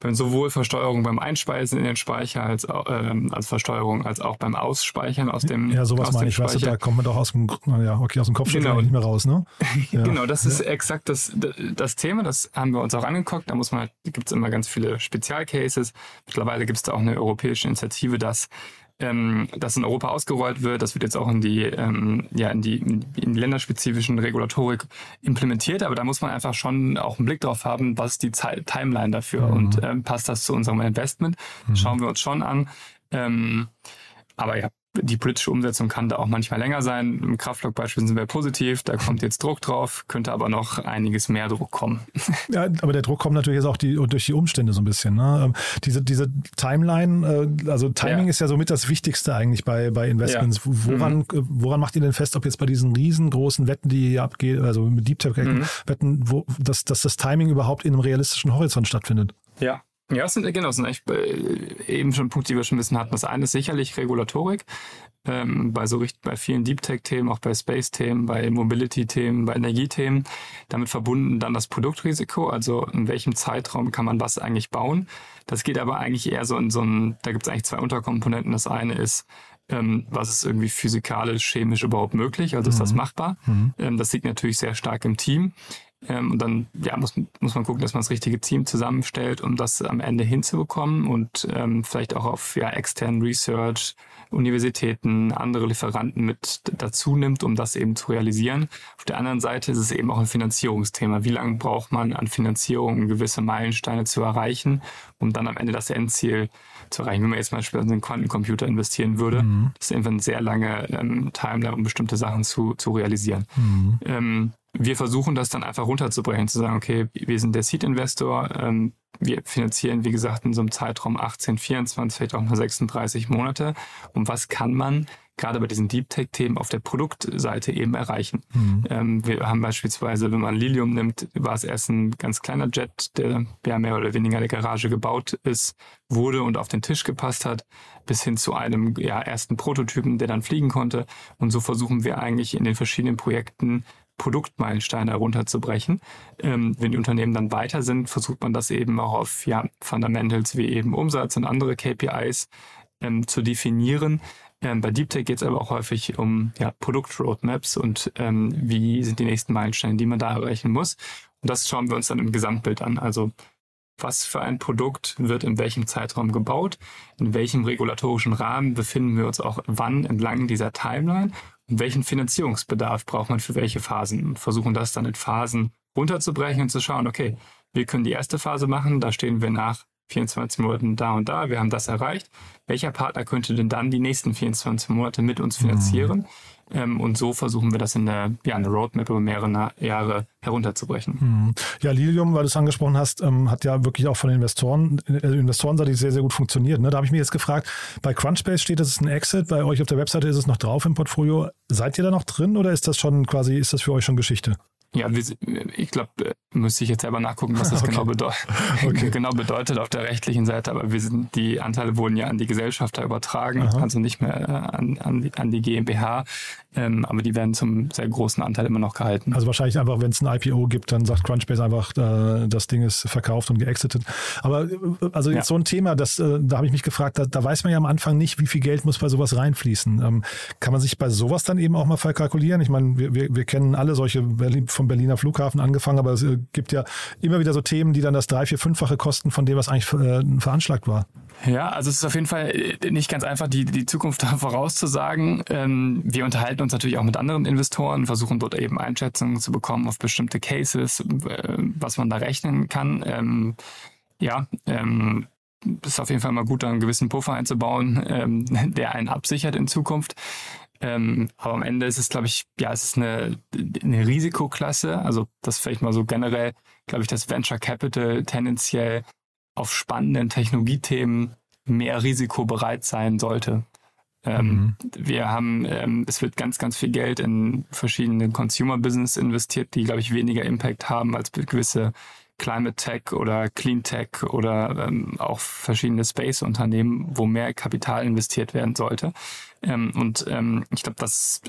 D: sowohl Versteuerung beim Einspeisen in den Speicher als, ähm, als Versteuerung als auch beim Ausspeichern aus dem
C: Ja, sowas meine ich, weißt du, da kommt man doch aus dem, ja, okay, aus dem Kopf genau. nicht mehr raus, ne? [LAUGHS]
D: Ja. genau, das ist exakt das, das Thema, das haben wir uns auch angeguckt, da muss man, gibt es immer ganz viele Spezialcases. Mittlerweile gibt es da auch eine europäische Initiative, dass ähm, das in Europa ausgerollt wird. Das wird jetzt auch in die, ähm, ja, in die, in die länderspezifischen Regulatorik implementiert. Aber da muss man einfach schon auch einen Blick drauf haben, was die Zeit Timeline dafür mhm. und ähm, passt das zu unserem Investment? Mhm. Schauen wir uns schon an. Ähm, aber ja, die politische Umsetzung kann da auch manchmal länger sein. Im Kraftblock beispielsweise sind wir positiv, da kommt jetzt Druck drauf, könnte aber noch einiges mehr Druck kommen. [LAUGHS]
C: Ja, aber der Druck kommt natürlich jetzt auch die, durch die Umstände so ein bisschen. Ne? Ähm, diese, diese Timeline, äh, also Timing ja. ist ja somit das Wichtigste eigentlich bei, bei Investments. Ja. Woran, mhm. woran macht ihr denn fest, ob jetzt bei diesen riesengroßen Wetten, die ihr abgeht, also mit Deep Tech mhm. Wetten, wo, dass, dass das Timing überhaupt in einem realistischen Horizont stattfindet?
D: Ja, ja, es sind, genau, es sind echt äh, eben schon Punkte, die wir schon ein bisschen hatten. Das eine ist sicherlich Regulatorik. Ähm, bei so richtig, bei vielen Deep Tech-Themen, auch bei Space-Themen, bei Mobility-Themen, bei Energiethemen. Damit verbunden dann das Produktrisiko, also in welchem Zeitraum kann man was eigentlich bauen. Das geht aber eigentlich eher so in so ein, da gibt es eigentlich zwei Unterkomponenten. Das eine ist, ähm, was ist irgendwie physikalisch, chemisch überhaupt möglich, also ist das mhm. machbar. Mhm. Ähm, das liegt natürlich sehr stark im Team. Ähm, und dann ja, muss, muss man gucken, dass man das richtige Team zusammenstellt, um das am Ende hinzubekommen und ähm, vielleicht auch auf ja, externen Research, Universitäten, andere Lieferanten mit dazu nimmt, um das eben zu realisieren. Auf der anderen Seite ist es eben auch ein Finanzierungsthema. Wie lange braucht man an Finanzierung, um gewisse Meilensteine zu erreichen, um dann am Ende das Endziel zu erreichen? Wenn man jetzt zum Beispiel in einen Quantencomputer investieren würde, mhm. das ist einfach eine sehr lange ähm, Timeline, um bestimmte Sachen zu, zu realisieren. Mhm. Ähm, wir versuchen das dann einfach runterzubrechen, zu sagen, okay, wir sind der Seed-Investor, ähm, wir finanzieren, wie gesagt, in so einem Zeitraum 18, 24, vielleicht auch mal 36 Monate. Und was kann man gerade bei diesen Deep Tech-Themen auf der Produktseite eben erreichen? Mhm. Ähm, wir haben beispielsweise, wenn man Lilium nimmt, war es erst ein ganz kleiner Jet, der ja mehr oder weniger in der Garage gebaut ist, wurde und auf den Tisch gepasst hat, bis hin zu einem ja, ersten Prototypen, der dann fliegen konnte. Und so versuchen wir eigentlich in den verschiedenen Projekten Produktmeilensteine herunterzubrechen. Ähm, wenn die Unternehmen dann weiter sind, versucht man das eben auch auf ja, Fundamentals wie eben Umsatz und andere KPIs ähm, zu definieren. Ähm, bei Deep Tech geht es aber auch häufig um ja, Produktroadmaps und ähm, wie sind die nächsten Meilensteine, die man da erreichen muss. Und das schauen wir uns dann im Gesamtbild an. Also was für ein Produkt wird in welchem Zeitraum gebaut, in welchem regulatorischen Rahmen befinden wir uns auch wann entlang dieser Timeline welchen Finanzierungsbedarf braucht man für welche Phasen und versuchen das dann in Phasen runterzubrechen und zu schauen, okay, wir können die erste Phase machen, da stehen wir nach 24 Monaten da und da, wir haben das erreicht. Welcher Partner könnte denn dann die nächsten 24 Monate mit uns finanzieren? Mhm. Ähm, und so versuchen wir das in der, ja, eine Roadmap über mehrere Jahre herunterzubrechen.
C: Mhm. Ja, Lilium, weil du es angesprochen hast, ähm, hat ja wirklich auch von den Investoren, äh, Investorenseite sehr, sehr gut funktioniert. Ne? Da habe ich mich jetzt gefragt, bei Crunchbase steht, das ist ein Exit, bei euch auf der Webseite ist es noch drauf im Portfolio. Seid ihr da noch drin oder ist das schon quasi, ist das für euch schon Geschichte?
D: Ja, ich glaube, äh, müsste ich jetzt selber nachgucken, was das [LAUGHS] okay. genau, bedeu [LAUGHS] okay. genau bedeutet auf der rechtlichen Seite. Aber wir sind, die Anteile wurden ja an die Gesellschafter übertragen, Aha. also nicht mehr äh, an, an, die, an die GmbH. Ähm, aber die werden zum sehr großen Anteil immer noch gehalten.
C: Also wahrscheinlich einfach, wenn es ein IPO gibt, dann sagt Crunchbase einfach, äh, das Ding ist verkauft und geexitet. Aber äh, also jetzt ja. so ein Thema, das, äh, da habe ich mich gefragt, da, da, weiß man ja am Anfang nicht, wie viel Geld muss bei sowas reinfließen. Ähm, kann man sich bei sowas dann eben auch mal verkalkulieren? Ich meine, wir, wir, wir kennen alle solche Berlin, vom Berliner Flughafen angefangen, aber es äh, gibt ja immer wieder so Themen, die dann das drei, vier, fünffache kosten von dem, was eigentlich äh, veranschlagt war.
D: Ja, also es ist auf jeden Fall äh, nicht ganz einfach, die, die Zukunft [LAUGHS] da vorauszusagen. Ähm, wir unterhalten uns natürlich auch mit anderen Investoren, versuchen dort eben Einschätzungen zu bekommen auf bestimmte Cases, was man da rechnen kann. Ähm, ja, ähm, ist auf jeden Fall mal gut, da einen gewissen Puffer einzubauen, ähm, [LAUGHS] der einen absichert in Zukunft. Ähm, aber am Ende ist es, glaube ich, ja, es ist eine, eine Risikoklasse. Also das vielleicht mal so generell, glaube ich, dass Venture Capital tendenziell auf spannenden Technologiethemen mehr Risiko bereit sein sollte. Ähm, mhm. Wir haben, ähm, es wird ganz, ganz viel Geld in verschiedene Consumer Business investiert, die, glaube ich, weniger Impact haben als gewisse Climate Tech oder Clean Tech oder ähm, auch verschiedene Space-Unternehmen, wo mehr Kapital investiert werden sollte. Ähm, und ähm, ich glaube, das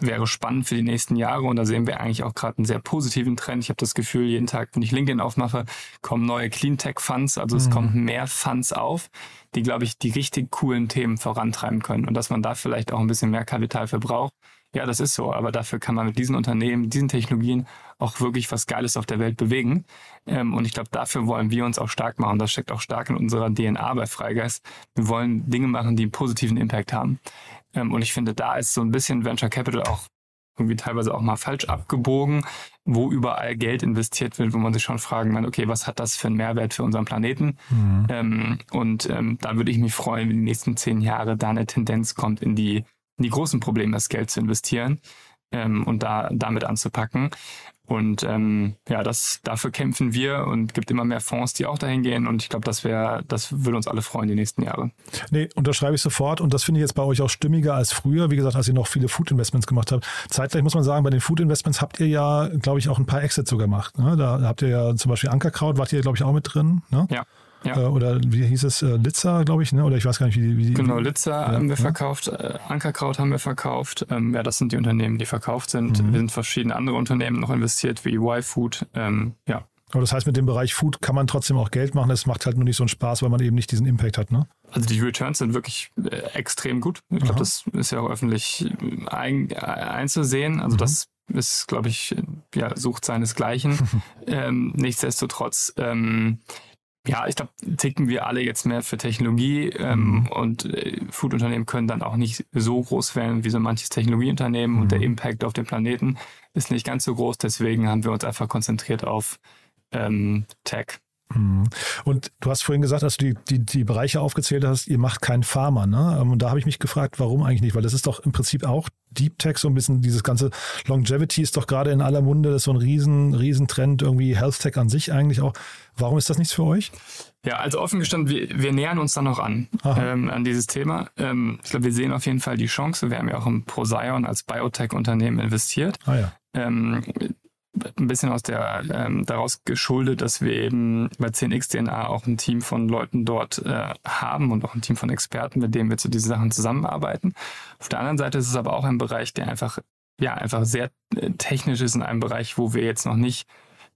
D: wäre spannend für die nächsten Jahre und da sehen wir eigentlich auch gerade einen sehr positiven Trend. Ich habe das Gefühl, jeden Tag, wenn ich LinkedIn aufmache, kommen neue Clean Tech Funds, also mhm. es kommen mehr Funds auf, die, glaube ich, die richtig coolen Themen vorantreiben können und dass man da vielleicht auch ein bisschen mehr Kapital verbraucht. Ja, das ist so, aber dafür kann man mit diesen Unternehmen, diesen Technologien auch wirklich was Geiles auf der Welt bewegen. Ähm, und ich glaube, dafür wollen wir uns auch stark machen. Das steckt auch stark in unserer DNA bei Freigeist. Wir wollen Dinge machen, die einen positiven Impact haben. Ähm, und ich finde, da ist so ein bisschen Venture Capital auch irgendwie teilweise auch mal falsch abgebogen, wo überall Geld investiert wird, wo man sich schon fragen kann, okay, was hat das für einen Mehrwert für unseren Planeten? Mhm. Ähm, und da würde ich mich freuen, wenn die nächsten zehn Jahre da eine Tendenz kommt, in die, die großen Probleme das Geld zu investieren ähm, und da damit anzupacken. Und ähm, ja, das dafür kämpfen wir und gibt immer mehr Fonds, die auch dahin gehen. Und ich glaube, das wäre, das würde uns alle freuen die nächsten Jahre.
C: Nee, unterschreibe ich sofort. Und das finde ich jetzt bei euch auch stimmiger als früher. Wie gesagt, als ihr noch viele Food Investments gemacht habt. Zeitgleich muss man sagen, bei den Food Investments habt ihr ja, glaube ich, auch ein paar Exits sogar gemacht. Ne? Da habt ihr ja zum Beispiel Ankerkraut, wart ihr, glaube ich, auch mit drin. Ne?
D: Ja. Ja.
C: Äh, oder wie hieß es, äh, Litza, glaube ich, ne? oder ich weiß gar nicht, wie die.
D: genau, Litza ja, haben wir ja. verkauft, äh, Ankerkraut haben wir verkauft. Ähm, ja, das sind die Unternehmen, die verkauft sind. Mhm. Wir sind verschiedene andere Unternehmen noch investiert, wie Y-Food. Ähm, ja.
C: Aber das heißt, mit dem Bereich Food kann man trotzdem auch Geld machen. Es macht halt nur nicht so einen Spaß, weil man eben nicht diesen Impact hat, ne?
D: Also die Returns sind wirklich äh, extrem gut. Ich glaube, das ist ja auch öffentlich ein, einzusehen. Also mhm. das ist, glaube ich, ja, sucht seinesgleichen. [LAUGHS] ähm, nichtsdestotrotz ähm, ja, ich glaube, ticken wir alle jetzt mehr für Technologie ähm, mhm. und äh, Foodunternehmen können dann auch nicht so groß werden wie so manches Technologieunternehmen mhm. und der mhm. Impact auf den Planeten ist nicht ganz so groß. Deswegen haben wir uns einfach konzentriert auf ähm, Tech.
C: Mhm. Und du hast vorhin gesagt, dass du die, die, die Bereiche aufgezählt hast, ihr macht keinen Pharma. Ne? Ähm, und da habe ich mich gefragt, warum eigentlich nicht? Weil das ist doch im Prinzip auch Deep Tech, so ein bisschen dieses ganze Longevity ist doch gerade in aller Munde, das ist so ein riesen, riesen Trend, irgendwie Health Tech an sich eigentlich auch. Warum ist das nichts für euch?
D: Ja, also offen gestanden, wir, wir nähern uns da noch an, ähm, an dieses Thema. Ähm, ich glaube, wir sehen auf jeden Fall die Chance. Wir haben ja auch im Procyon als Biotech-Unternehmen investiert.
C: Ah, ja.
D: Ähm, ein bisschen aus der ähm, daraus geschuldet, dass wir eben bei 10x DNA auch ein Team von Leuten dort äh, haben und auch ein Team von Experten, mit denen wir zu diesen Sachen zusammenarbeiten. Auf der anderen Seite ist es aber auch ein Bereich, der einfach ja einfach sehr äh, technisch ist in einem Bereich, wo wir jetzt noch nicht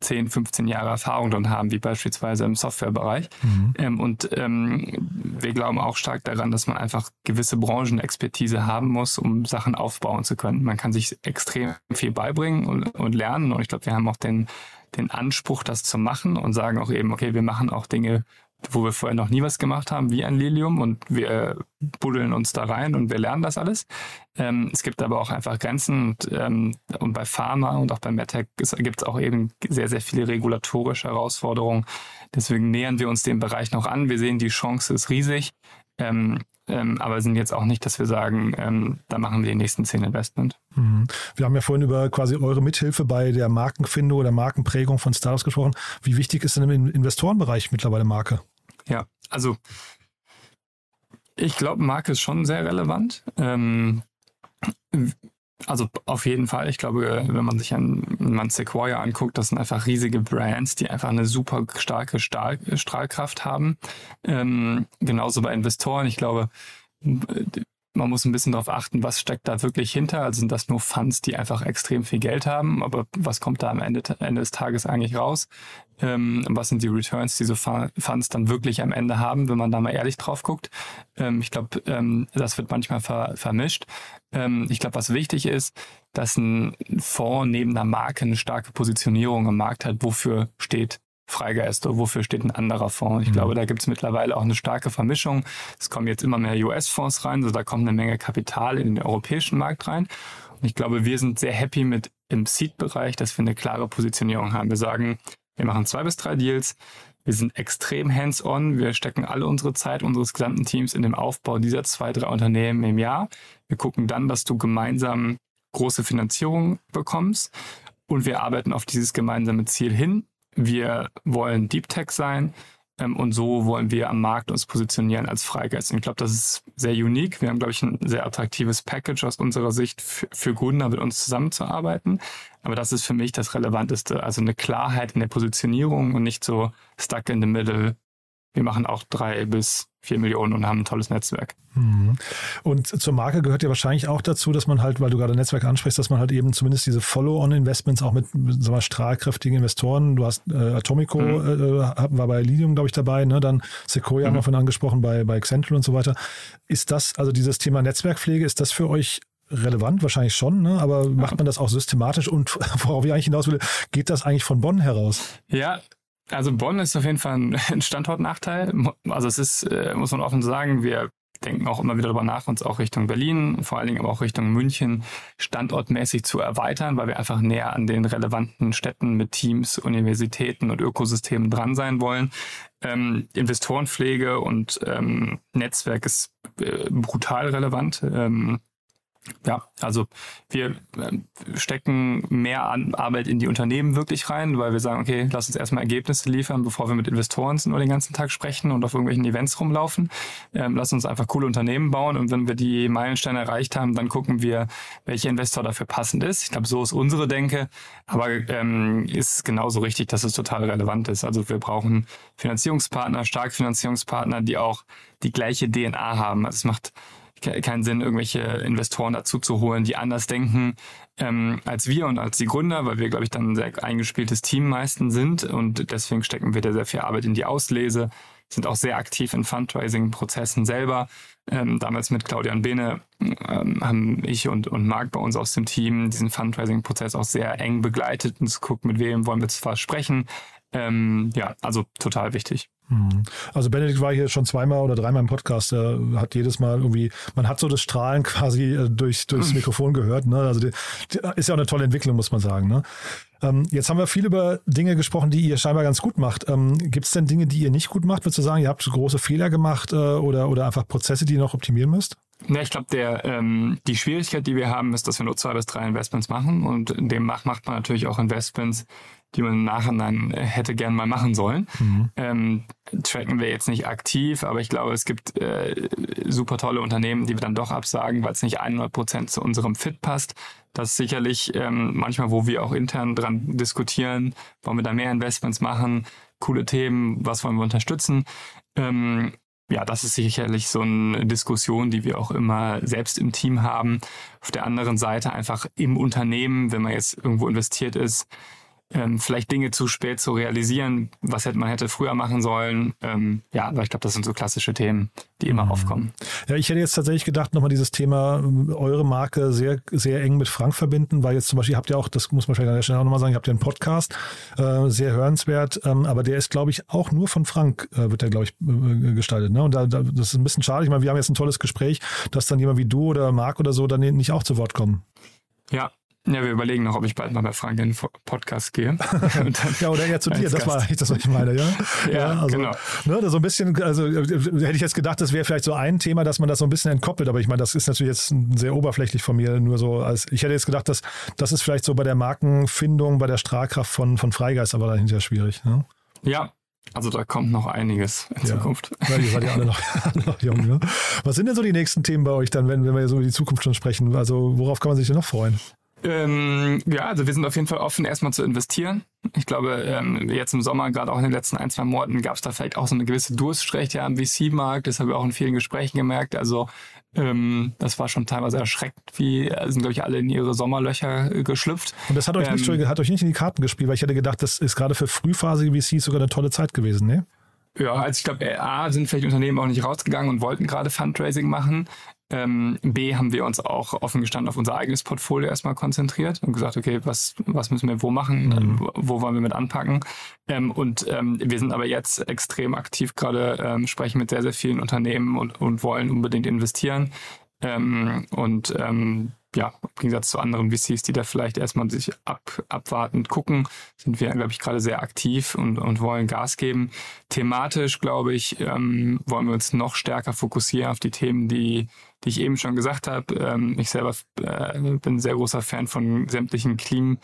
D: 10, 15 Jahre Erfahrung drin haben, wie beispielsweise im Softwarebereich. Mhm. Ähm, und ähm, wir glauben auch stark daran, dass man einfach gewisse Branchenexpertise haben muss, um Sachen aufbauen zu können. Man kann sich extrem viel beibringen und, und lernen. Und ich glaube, wir haben auch den, den Anspruch, das zu machen und sagen auch eben, okay, wir machen auch Dinge, wo wir vorher noch nie was gemacht haben, wie ein Lilium und wir buddeln uns da rein und wir lernen das alles. Ähm, es gibt aber auch einfach Grenzen und, ähm, und bei Pharma und auch bei MedTech gibt es auch eben sehr, sehr viele regulatorische Herausforderungen. Deswegen nähern wir uns dem Bereich noch an. Wir sehen, die Chance ist riesig. Ähm, ähm, aber sind jetzt auch nicht, dass wir sagen, ähm, da machen wir die nächsten zehn Investment.
C: Mhm. Wir haben ja vorhin über quasi eure Mithilfe bei der Markenfindung oder Markenprägung von Startups gesprochen. Wie wichtig ist denn im Investorenbereich mittlerweile Marke?
D: Ja, also ich glaube, Marke ist schon sehr relevant. Ähm, also auf jeden Fall. Ich glaube, wenn man sich an man Sequoia anguckt, das sind einfach riesige Brands, die einfach eine super starke Stahl, Strahlkraft haben. Ähm, genauso bei Investoren. Ich glaube, man muss ein bisschen darauf achten, was steckt da wirklich hinter. Also sind das nur Funds, die einfach extrem viel Geld haben, aber was kommt da am Ende, Ende des Tages eigentlich raus? Ähm, was sind die Returns, die so Funds dann wirklich am Ende haben, wenn man da mal ehrlich drauf guckt? Ähm, ich glaube, ähm, das wird manchmal ver vermischt. Ähm, ich glaube, was wichtig ist, dass ein Fonds neben der Marke eine starke Positionierung im Markt hat. Wofür steht Freigeist oder wofür steht ein anderer Fonds. Ich mhm. glaube, da gibt es mittlerweile auch eine starke Vermischung. Es kommen jetzt immer mehr US-Fonds rein, also da kommt eine Menge Kapital in den europäischen Markt rein. Und ich glaube, wir sind sehr happy mit im Seed-Bereich, dass wir eine klare Positionierung haben. Wir sagen, wir machen zwei bis drei Deals. Wir sind extrem hands-on. Wir stecken alle unsere Zeit unseres gesamten Teams in den Aufbau dieser zwei, drei Unternehmen im Jahr. Wir gucken dann, dass du gemeinsam große Finanzierung bekommst. Und wir arbeiten auf dieses gemeinsame Ziel hin wir wollen Deep Tech sein ähm, und so wollen wir am Markt uns positionieren als Freigeist. Und ich glaube, das ist sehr unique. Wir haben, glaube ich, ein sehr attraktives Package aus unserer Sicht für, für Gründer, mit uns zusammenzuarbeiten. Aber das ist für mich das Relevanteste. Also eine Klarheit in der Positionierung und nicht so stuck in the middle. Wir machen auch drei bis vier Millionen und haben ein tolles Netzwerk.
C: Mhm. Und zur Marke gehört ja wahrscheinlich auch dazu, dass man halt, weil du gerade Netzwerk ansprichst, dass man halt eben zumindest diese Follow-on-Investments auch mit, sagen wir, strahlkräftigen Investoren, du hast äh, Atomico mhm. äh, war bei Lilium, glaube ich, dabei, ne? dann Sequoia mhm. haben wir von angesprochen bei, bei Accenture und so weiter. Ist das, also dieses Thema Netzwerkpflege, ist das für euch relevant, wahrscheinlich schon, ne? aber macht man das auch systematisch und [LAUGHS] worauf ich eigentlich hinaus will, geht das eigentlich von Bonn heraus?
D: Ja, also Bonn ist auf jeden Fall ein [LAUGHS] Standortnachteil. Also es ist, äh, muss man offen sagen, wir denken auch immer wieder darüber nach, uns auch Richtung Berlin, vor allen Dingen aber auch Richtung München standortmäßig zu erweitern, weil wir einfach näher an den relevanten Städten mit Teams, Universitäten und Ökosystemen dran sein wollen. Ähm, Investorenpflege und ähm, Netzwerk ist äh, brutal relevant. Ähm, ja, also wir ähm, stecken mehr Arbeit in die Unternehmen wirklich rein, weil wir sagen, okay, lass uns erstmal Ergebnisse liefern, bevor wir mit Investoren nur den ganzen Tag sprechen und auf irgendwelchen Events rumlaufen. Ähm, lass uns einfach coole Unternehmen bauen und wenn wir die Meilensteine erreicht haben, dann gucken wir, welcher Investor dafür passend ist. Ich glaube, so ist unsere Denke, aber ähm, ist genauso richtig, dass es total relevant ist. Also wir brauchen Finanzierungspartner, stark Finanzierungspartner, die auch die gleiche DNA haben. Also es macht keinen Sinn, irgendwelche Investoren dazu zu holen, die anders denken ähm, als wir und als die Gründer, weil wir, glaube ich, dann ein sehr eingespieltes Team meistens sind und deswegen stecken wir da sehr viel Arbeit in die Auslese, sind auch sehr aktiv in Fundraising-Prozessen selber. Ähm, damals mit Claudia und Bene ähm, haben ich und, und Marc bei uns aus dem Team diesen Fundraising-Prozess auch sehr eng begleitet und zu gucken, mit wem wollen wir zwar sprechen. Ähm, ja, also total wichtig.
C: Mhm. Also Benedikt war hier schon zweimal oder dreimal im Podcast. Er hat jedes Mal irgendwie, man hat so das Strahlen [LAUGHS] quasi äh, durch, durchs mhm. Mikrofon gehört. Ne? Also die, die ist ja auch eine tolle Entwicklung, muss man sagen. Ne? Ähm, jetzt haben wir viel über Dinge gesprochen, die ihr scheinbar ganz gut macht. Ähm, Gibt es denn Dinge, die ihr nicht gut macht? Würdest du sagen, ihr habt große Fehler gemacht äh, oder, oder einfach Prozesse, die ihr noch optimieren müsst?
D: Ja, ich glaube, der ähm, die Schwierigkeit, die wir haben, ist, dass wir nur zwei bis drei Investments machen und in dem macht, macht man natürlich auch Investments, die man im Nachhinein äh, hätte gern mal machen sollen. Mhm. Ähm, tracken wir jetzt nicht aktiv, aber ich glaube, es gibt äh, super tolle Unternehmen, die wir dann doch absagen, weil es nicht 100 Prozent zu unserem Fit passt. Das ist sicherlich ähm, manchmal, wo wir auch intern dran diskutieren, wollen wir da mehr Investments machen, coole Themen, was wollen wir unterstützen. Ähm, ja, das ist sicherlich so eine Diskussion, die wir auch immer selbst im Team haben. Auf der anderen Seite einfach im Unternehmen, wenn man jetzt irgendwo investiert ist, ähm, vielleicht Dinge zu spät zu realisieren, was hätte man hätte früher machen sollen. Ähm, ja, aber ich glaube, das sind so klassische Themen, die immer mhm. aufkommen.
C: Ja, ich hätte jetzt tatsächlich gedacht, nochmal dieses Thema ähm, eure Marke sehr, sehr eng mit Frank verbinden, weil jetzt zum Beispiel habt ihr auch, das muss man vielleicht an der Stelle auch nochmal sagen, habt ihr einen Podcast, äh, sehr hörenswert, ähm, aber der ist, glaube ich, auch nur von Frank, äh, wird der, glaube ich, äh, gestaltet. Ne? Und da, da, das ist ein bisschen schade. Ich meine, wir haben jetzt ein tolles Gespräch, dass dann jemand wie du oder Marc oder so dann nicht auch zu Wort kommen.
D: Ja, ja, wir überlegen noch, ob ich bald mal bei Frank in den Podcast gehe. [LAUGHS]
C: ja, oder eher zu dir, das war eigentlich das, was ich meine, ja? [LAUGHS]
D: Ja, ja also, genau.
C: Ne, so ein bisschen, also hätte ich jetzt gedacht, das wäre vielleicht so ein Thema, dass man das so ein bisschen entkoppelt, aber ich meine, das ist natürlich jetzt sehr oberflächlich von mir, nur so als, ich hätte jetzt gedacht, dass das ist vielleicht so bei der Markenfindung, bei der Strahlkraft von, von Freigeist, aber dahinter schwierig, ne?
D: Ja, also da kommt noch einiges in ja. Zukunft.
C: Ja, ihr seid ja alle noch, [LAUGHS] alle noch jung. Ne? Was sind denn so die nächsten Themen bei euch dann, wenn, wenn wir so über die Zukunft schon sprechen? Also worauf kann man sich denn noch freuen?
D: Ähm, ja, also wir sind auf jeden Fall offen, erstmal zu investieren. Ich glaube, ähm, jetzt im Sommer, gerade auch in den letzten ein, zwei Monaten, gab es da vielleicht auch so eine gewisse Durststrecke am VC-Markt. Das haben wir auch in vielen Gesprächen gemerkt. Also ähm, das war schon teilweise erschreckt, wie äh, sind, glaube ich, alle in ihre Sommerlöcher äh, geschlüpft.
C: Und das hat euch, nicht, ähm, hat euch nicht in die Karten gespielt, weil ich hätte gedacht, das ist gerade für frühphasige VCs sogar eine tolle Zeit gewesen, ne?
D: Ja, also ich glaube, A sind vielleicht Unternehmen auch nicht rausgegangen und wollten gerade Fundraising machen. Ähm, B haben wir uns auch offen gestanden auf unser eigenes Portfolio erstmal konzentriert und gesagt, okay, was, was müssen wir wo machen, mhm. wo wollen wir mit anpacken. Ähm, und ähm, wir sind aber jetzt extrem aktiv gerade, ähm, sprechen mit sehr, sehr vielen Unternehmen und, und wollen unbedingt investieren. Ähm, und ähm, ja, im Gegensatz zu anderen VCs, die da vielleicht erstmal sich ab, abwartend gucken, sind wir, glaube ich, gerade sehr aktiv und, und wollen Gas geben. Thematisch, glaube ich, ähm, wollen wir uns noch stärker fokussieren auf die Themen, die, die ich eben schon gesagt habe. Ähm, ich selber äh, bin sehr großer Fan von sämtlichen Clean,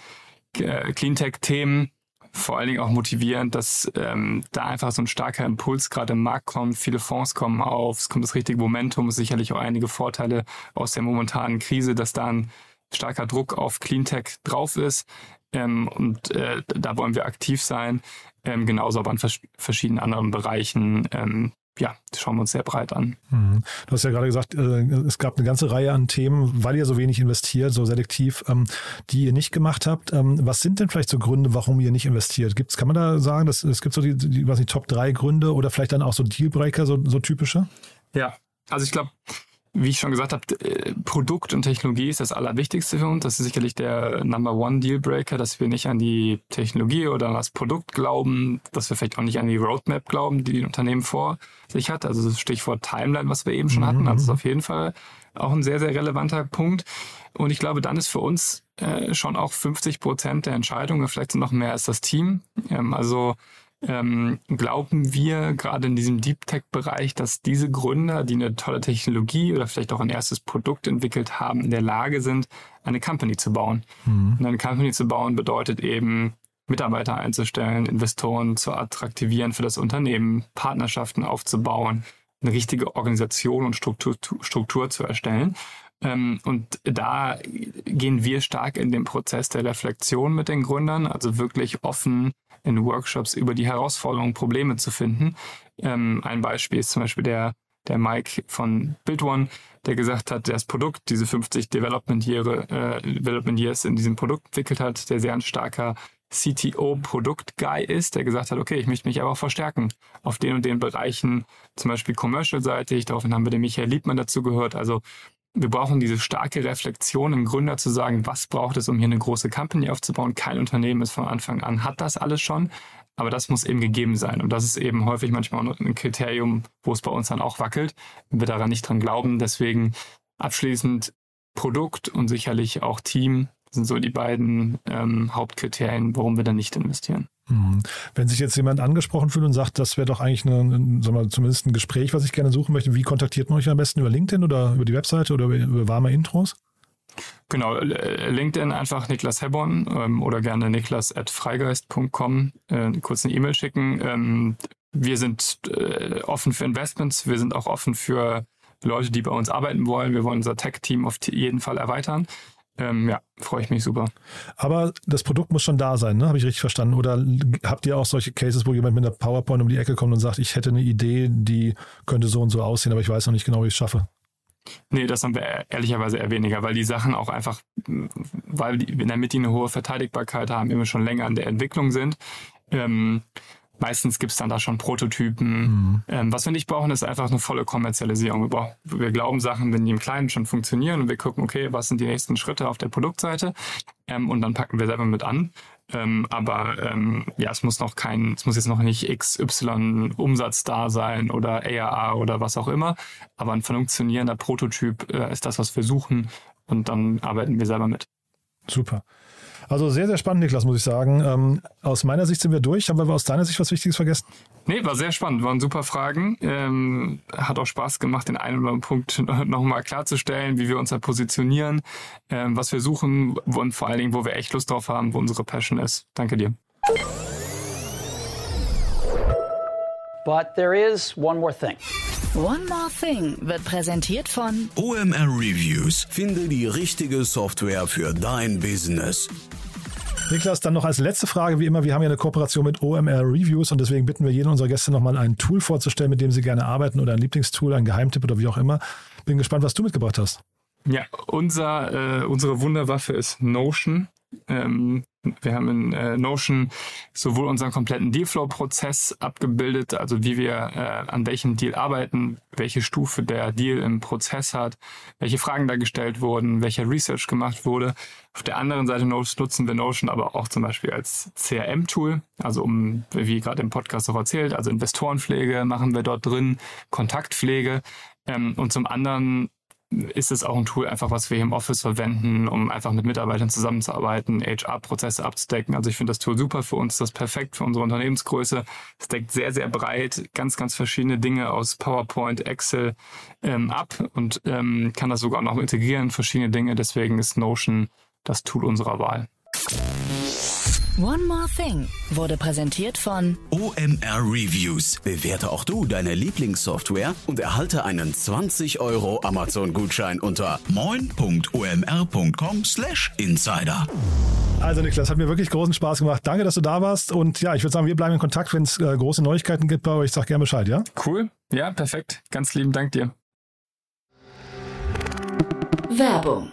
D: äh, Cleantech-Themen vor allen Dingen auch motivierend, dass ähm, da einfach so ein starker Impuls gerade im Markt kommt. Viele Fonds kommen auf, es kommt das richtige Momentum, sicherlich auch einige Vorteile aus der momentanen Krise, dass da ein starker Druck auf Cleantech drauf ist. Ähm, und äh, da wollen wir aktiv sein. Ähm, genauso aber an vers verschiedenen anderen Bereichen. Ähm, ja, schauen wir uns sehr breit an.
C: Mhm. Du hast ja gerade gesagt, äh, es gab eine ganze Reihe an Themen, weil ihr so wenig investiert, so selektiv, ähm, die ihr nicht gemacht habt. Ähm, was sind denn vielleicht so Gründe, warum ihr nicht investiert? Gibt's, kann man da sagen, dass es gibt so die, die was nicht, Top 3 Gründe oder vielleicht dann auch so Dealbreaker, so, so typische?
D: Ja, also ich glaube, wie ich schon gesagt habe, äh, Produkt und Technologie ist das Allerwichtigste für uns. Das ist sicherlich der Number One Dealbreaker, dass wir nicht an die Technologie oder an das Produkt glauben, dass wir vielleicht auch nicht an die Roadmap glauben, die die Unternehmen vor sich hat. Also das Stichwort Timeline, was wir eben schon hatten, das ist auf jeden Fall auch ein sehr, sehr relevanter Punkt. Und ich glaube, dann ist für uns äh, schon auch 50 Prozent der Entscheidungen, vielleicht noch mehr als das Team. Ähm, also ähm, glauben wir gerade in diesem Deep Tech-Bereich, dass diese Gründer, die eine tolle Technologie oder vielleicht auch ein erstes Produkt entwickelt haben, in der Lage sind, eine Company zu bauen. Mhm. Und eine Company zu bauen bedeutet eben, Mitarbeiter einzustellen, Investoren zu attraktivieren für das Unternehmen, Partnerschaften aufzubauen, eine richtige Organisation und Struktur, Struktur zu erstellen. Ähm, und da gehen wir stark in den Prozess der Reflexion mit den Gründern, also wirklich offen in Workshops über die Herausforderungen, Probleme zu finden. Ähm, ein Beispiel ist zum Beispiel der, der Mike von BuildOne, der gesagt hat, das Produkt, diese 50 Development, Year, äh, Development Years in diesem Produkt entwickelt hat, der sehr ein starker CTO-Produkt-Guy ist, der gesagt hat, okay, ich möchte mich aber auch verstärken auf den und den Bereichen, zum Beispiel commercial-seitig. Daraufhin haben wir den Michael Liebmann dazu gehört. Also wir brauchen diese starke Reflexion im Gründer zu sagen, was braucht es, um hier eine große Company aufzubauen. Kein Unternehmen ist von Anfang an, hat das alles schon, aber das muss eben gegeben sein. Und das ist eben häufig manchmal ein Kriterium, wo es bei uns dann auch wackelt, wenn wir daran nicht dran glauben. Deswegen abschließend Produkt und sicherlich auch Team sind so die beiden ähm, Hauptkriterien, warum wir da nicht investieren.
C: Mhm. Wenn sich jetzt jemand angesprochen fühlt und sagt, das wäre doch eigentlich eine, sagen wir, zumindest ein Gespräch, was ich gerne suchen möchte, wie kontaktiert man euch am besten? Über LinkedIn oder über die Webseite oder über, warme Intros?
D: Genau, LinkedIn einfach Niklas Hebborn ähm, oder gerne niklas.freigeist.com äh, kurz eine E-Mail schicken. Ähm, wir sind äh, offen für Investments, wir sind auch offen für Leute, die bei uns arbeiten wollen. Wir wollen unser Tech-Team auf jeden Fall erweitern. Ähm, ja, freue ich mich super.
C: Aber das Produkt muss schon da sein, ne? Habe ich richtig verstanden? Oder habt ihr auch solche Cases, wo jemand mit einer PowerPoint um die Ecke kommt und sagt, ich hätte eine Idee, die könnte so und so aussehen, aber ich weiß noch nicht genau, wie ich es schaffe?
D: Nee, das haben wir ehrlicherweise eher weniger, weil die Sachen auch einfach, weil die, damit die eine hohe Verteidigbarkeit haben, immer schon länger an der Entwicklung sind. Ähm, Meistens gibt es dann da schon Prototypen. Mhm. Ähm, was wir nicht brauchen, ist einfach eine volle Kommerzialisierung. Wir, brauchen, wir glauben Sachen, wenn die im Kleinen schon funktionieren und wir gucken, okay, was sind die nächsten Schritte auf der Produktseite ähm, und dann packen wir selber mit an. Ähm, aber ähm, ja, es muss noch kein, es muss jetzt noch nicht XY Umsatz da sein oder ARA oder was auch immer. Aber ein funktionierender Prototyp äh, ist das, was wir suchen und dann arbeiten wir selber mit.
C: Super. Also sehr, sehr spannend, Niklas, muss ich sagen. Ähm, aus meiner Sicht sind wir durch. Haben wir aus deiner Sicht was Wichtiges vergessen?
D: Nee, war sehr spannend. Waren super Fragen. Ähm, hat auch Spaß gemacht, den einen oder anderen Punkt [LAUGHS] nochmal klarzustellen, wie wir uns da positionieren, ähm, was wir suchen und vor allen Dingen, wo wir echt Lust drauf haben, wo unsere Passion ist. Danke dir.
A: But there is one more thing. One More Thing wird präsentiert von
E: OMR Reviews. Finde die richtige Software für dein Business.
C: Niklas, dann noch als letzte Frage, wie immer, wir haben ja eine Kooperation mit OMR Reviews und deswegen bitten wir jeden unserer Gäste nochmal ein Tool vorzustellen, mit dem sie gerne arbeiten oder ein Lieblingstool, ein Geheimtipp oder wie auch immer. Bin gespannt, was du mitgebracht hast.
D: Ja, unser, äh, unsere Wunderwaffe ist Notion. Ähm, wir haben in äh, Notion sowohl unseren kompletten Dealflow-Prozess abgebildet, also wie wir äh, an welchem Deal arbeiten, welche Stufe der Deal im Prozess hat, welche Fragen da gestellt wurden, welcher Research gemacht wurde. Auf der anderen Seite nutzen wir Notion aber auch zum Beispiel als CRM-Tool, also um, wie gerade im Podcast auch erzählt, also Investorenpflege machen wir dort drin, Kontaktpflege. Ähm, und zum anderen ist es auch ein Tool einfach, was wir hier im Office verwenden, um einfach mit Mitarbeitern zusammenzuarbeiten, HR-Prozesse abzudecken. Also ich finde das Tool super für uns, das ist perfekt für unsere Unternehmensgröße. Es deckt sehr, sehr breit ganz, ganz verschiedene Dinge aus PowerPoint, Excel ähm, ab und ähm, kann das sogar noch integrieren, verschiedene Dinge. Deswegen ist Notion das Tool unserer Wahl.
A: One More Thing wurde präsentiert von
E: OMR Reviews. Bewerte auch du deine Lieblingssoftware und erhalte einen 20 Euro Amazon-Gutschein unter moin.omr.com/insider.
C: Also Niklas, hat mir wirklich großen Spaß gemacht. Danke, dass du da warst. Und ja, ich würde sagen, wir bleiben in Kontakt, wenn es äh, große Neuigkeiten gibt bei euch. Sag gerne Bescheid, ja?
D: Cool. Ja, perfekt. Ganz lieben Dank dir.
A: Werbung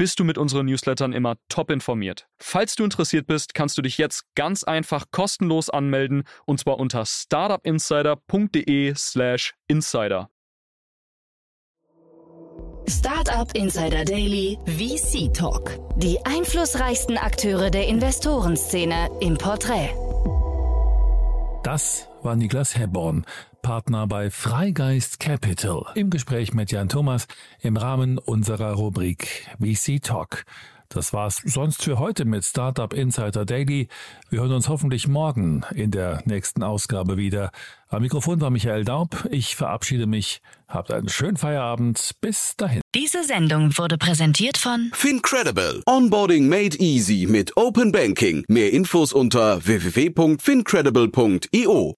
F: bist du mit unseren Newslettern immer top informiert. Falls du interessiert bist, kannst du dich jetzt ganz einfach kostenlos anmelden und zwar unter startupinsider.de/slash insider.
A: Startup Insider Daily VC Talk. Die einflussreichsten Akteure der Investorenszene im Porträt.
B: Das war Niklas Herborn, Partner bei Freigeist Capital, im Gespräch mit Jan Thomas im Rahmen unserer Rubrik VC Talk. Das war's sonst für heute mit Startup Insider Daily. Wir hören uns hoffentlich morgen in der nächsten Ausgabe wieder. Am Mikrofon war Michael Daub. Ich verabschiede mich. Habt einen schönen Feierabend. Bis dahin.
A: Diese Sendung wurde präsentiert von
E: Fincredible. Onboarding made easy mit Open Banking. Mehr Infos unter www.fincredible.io.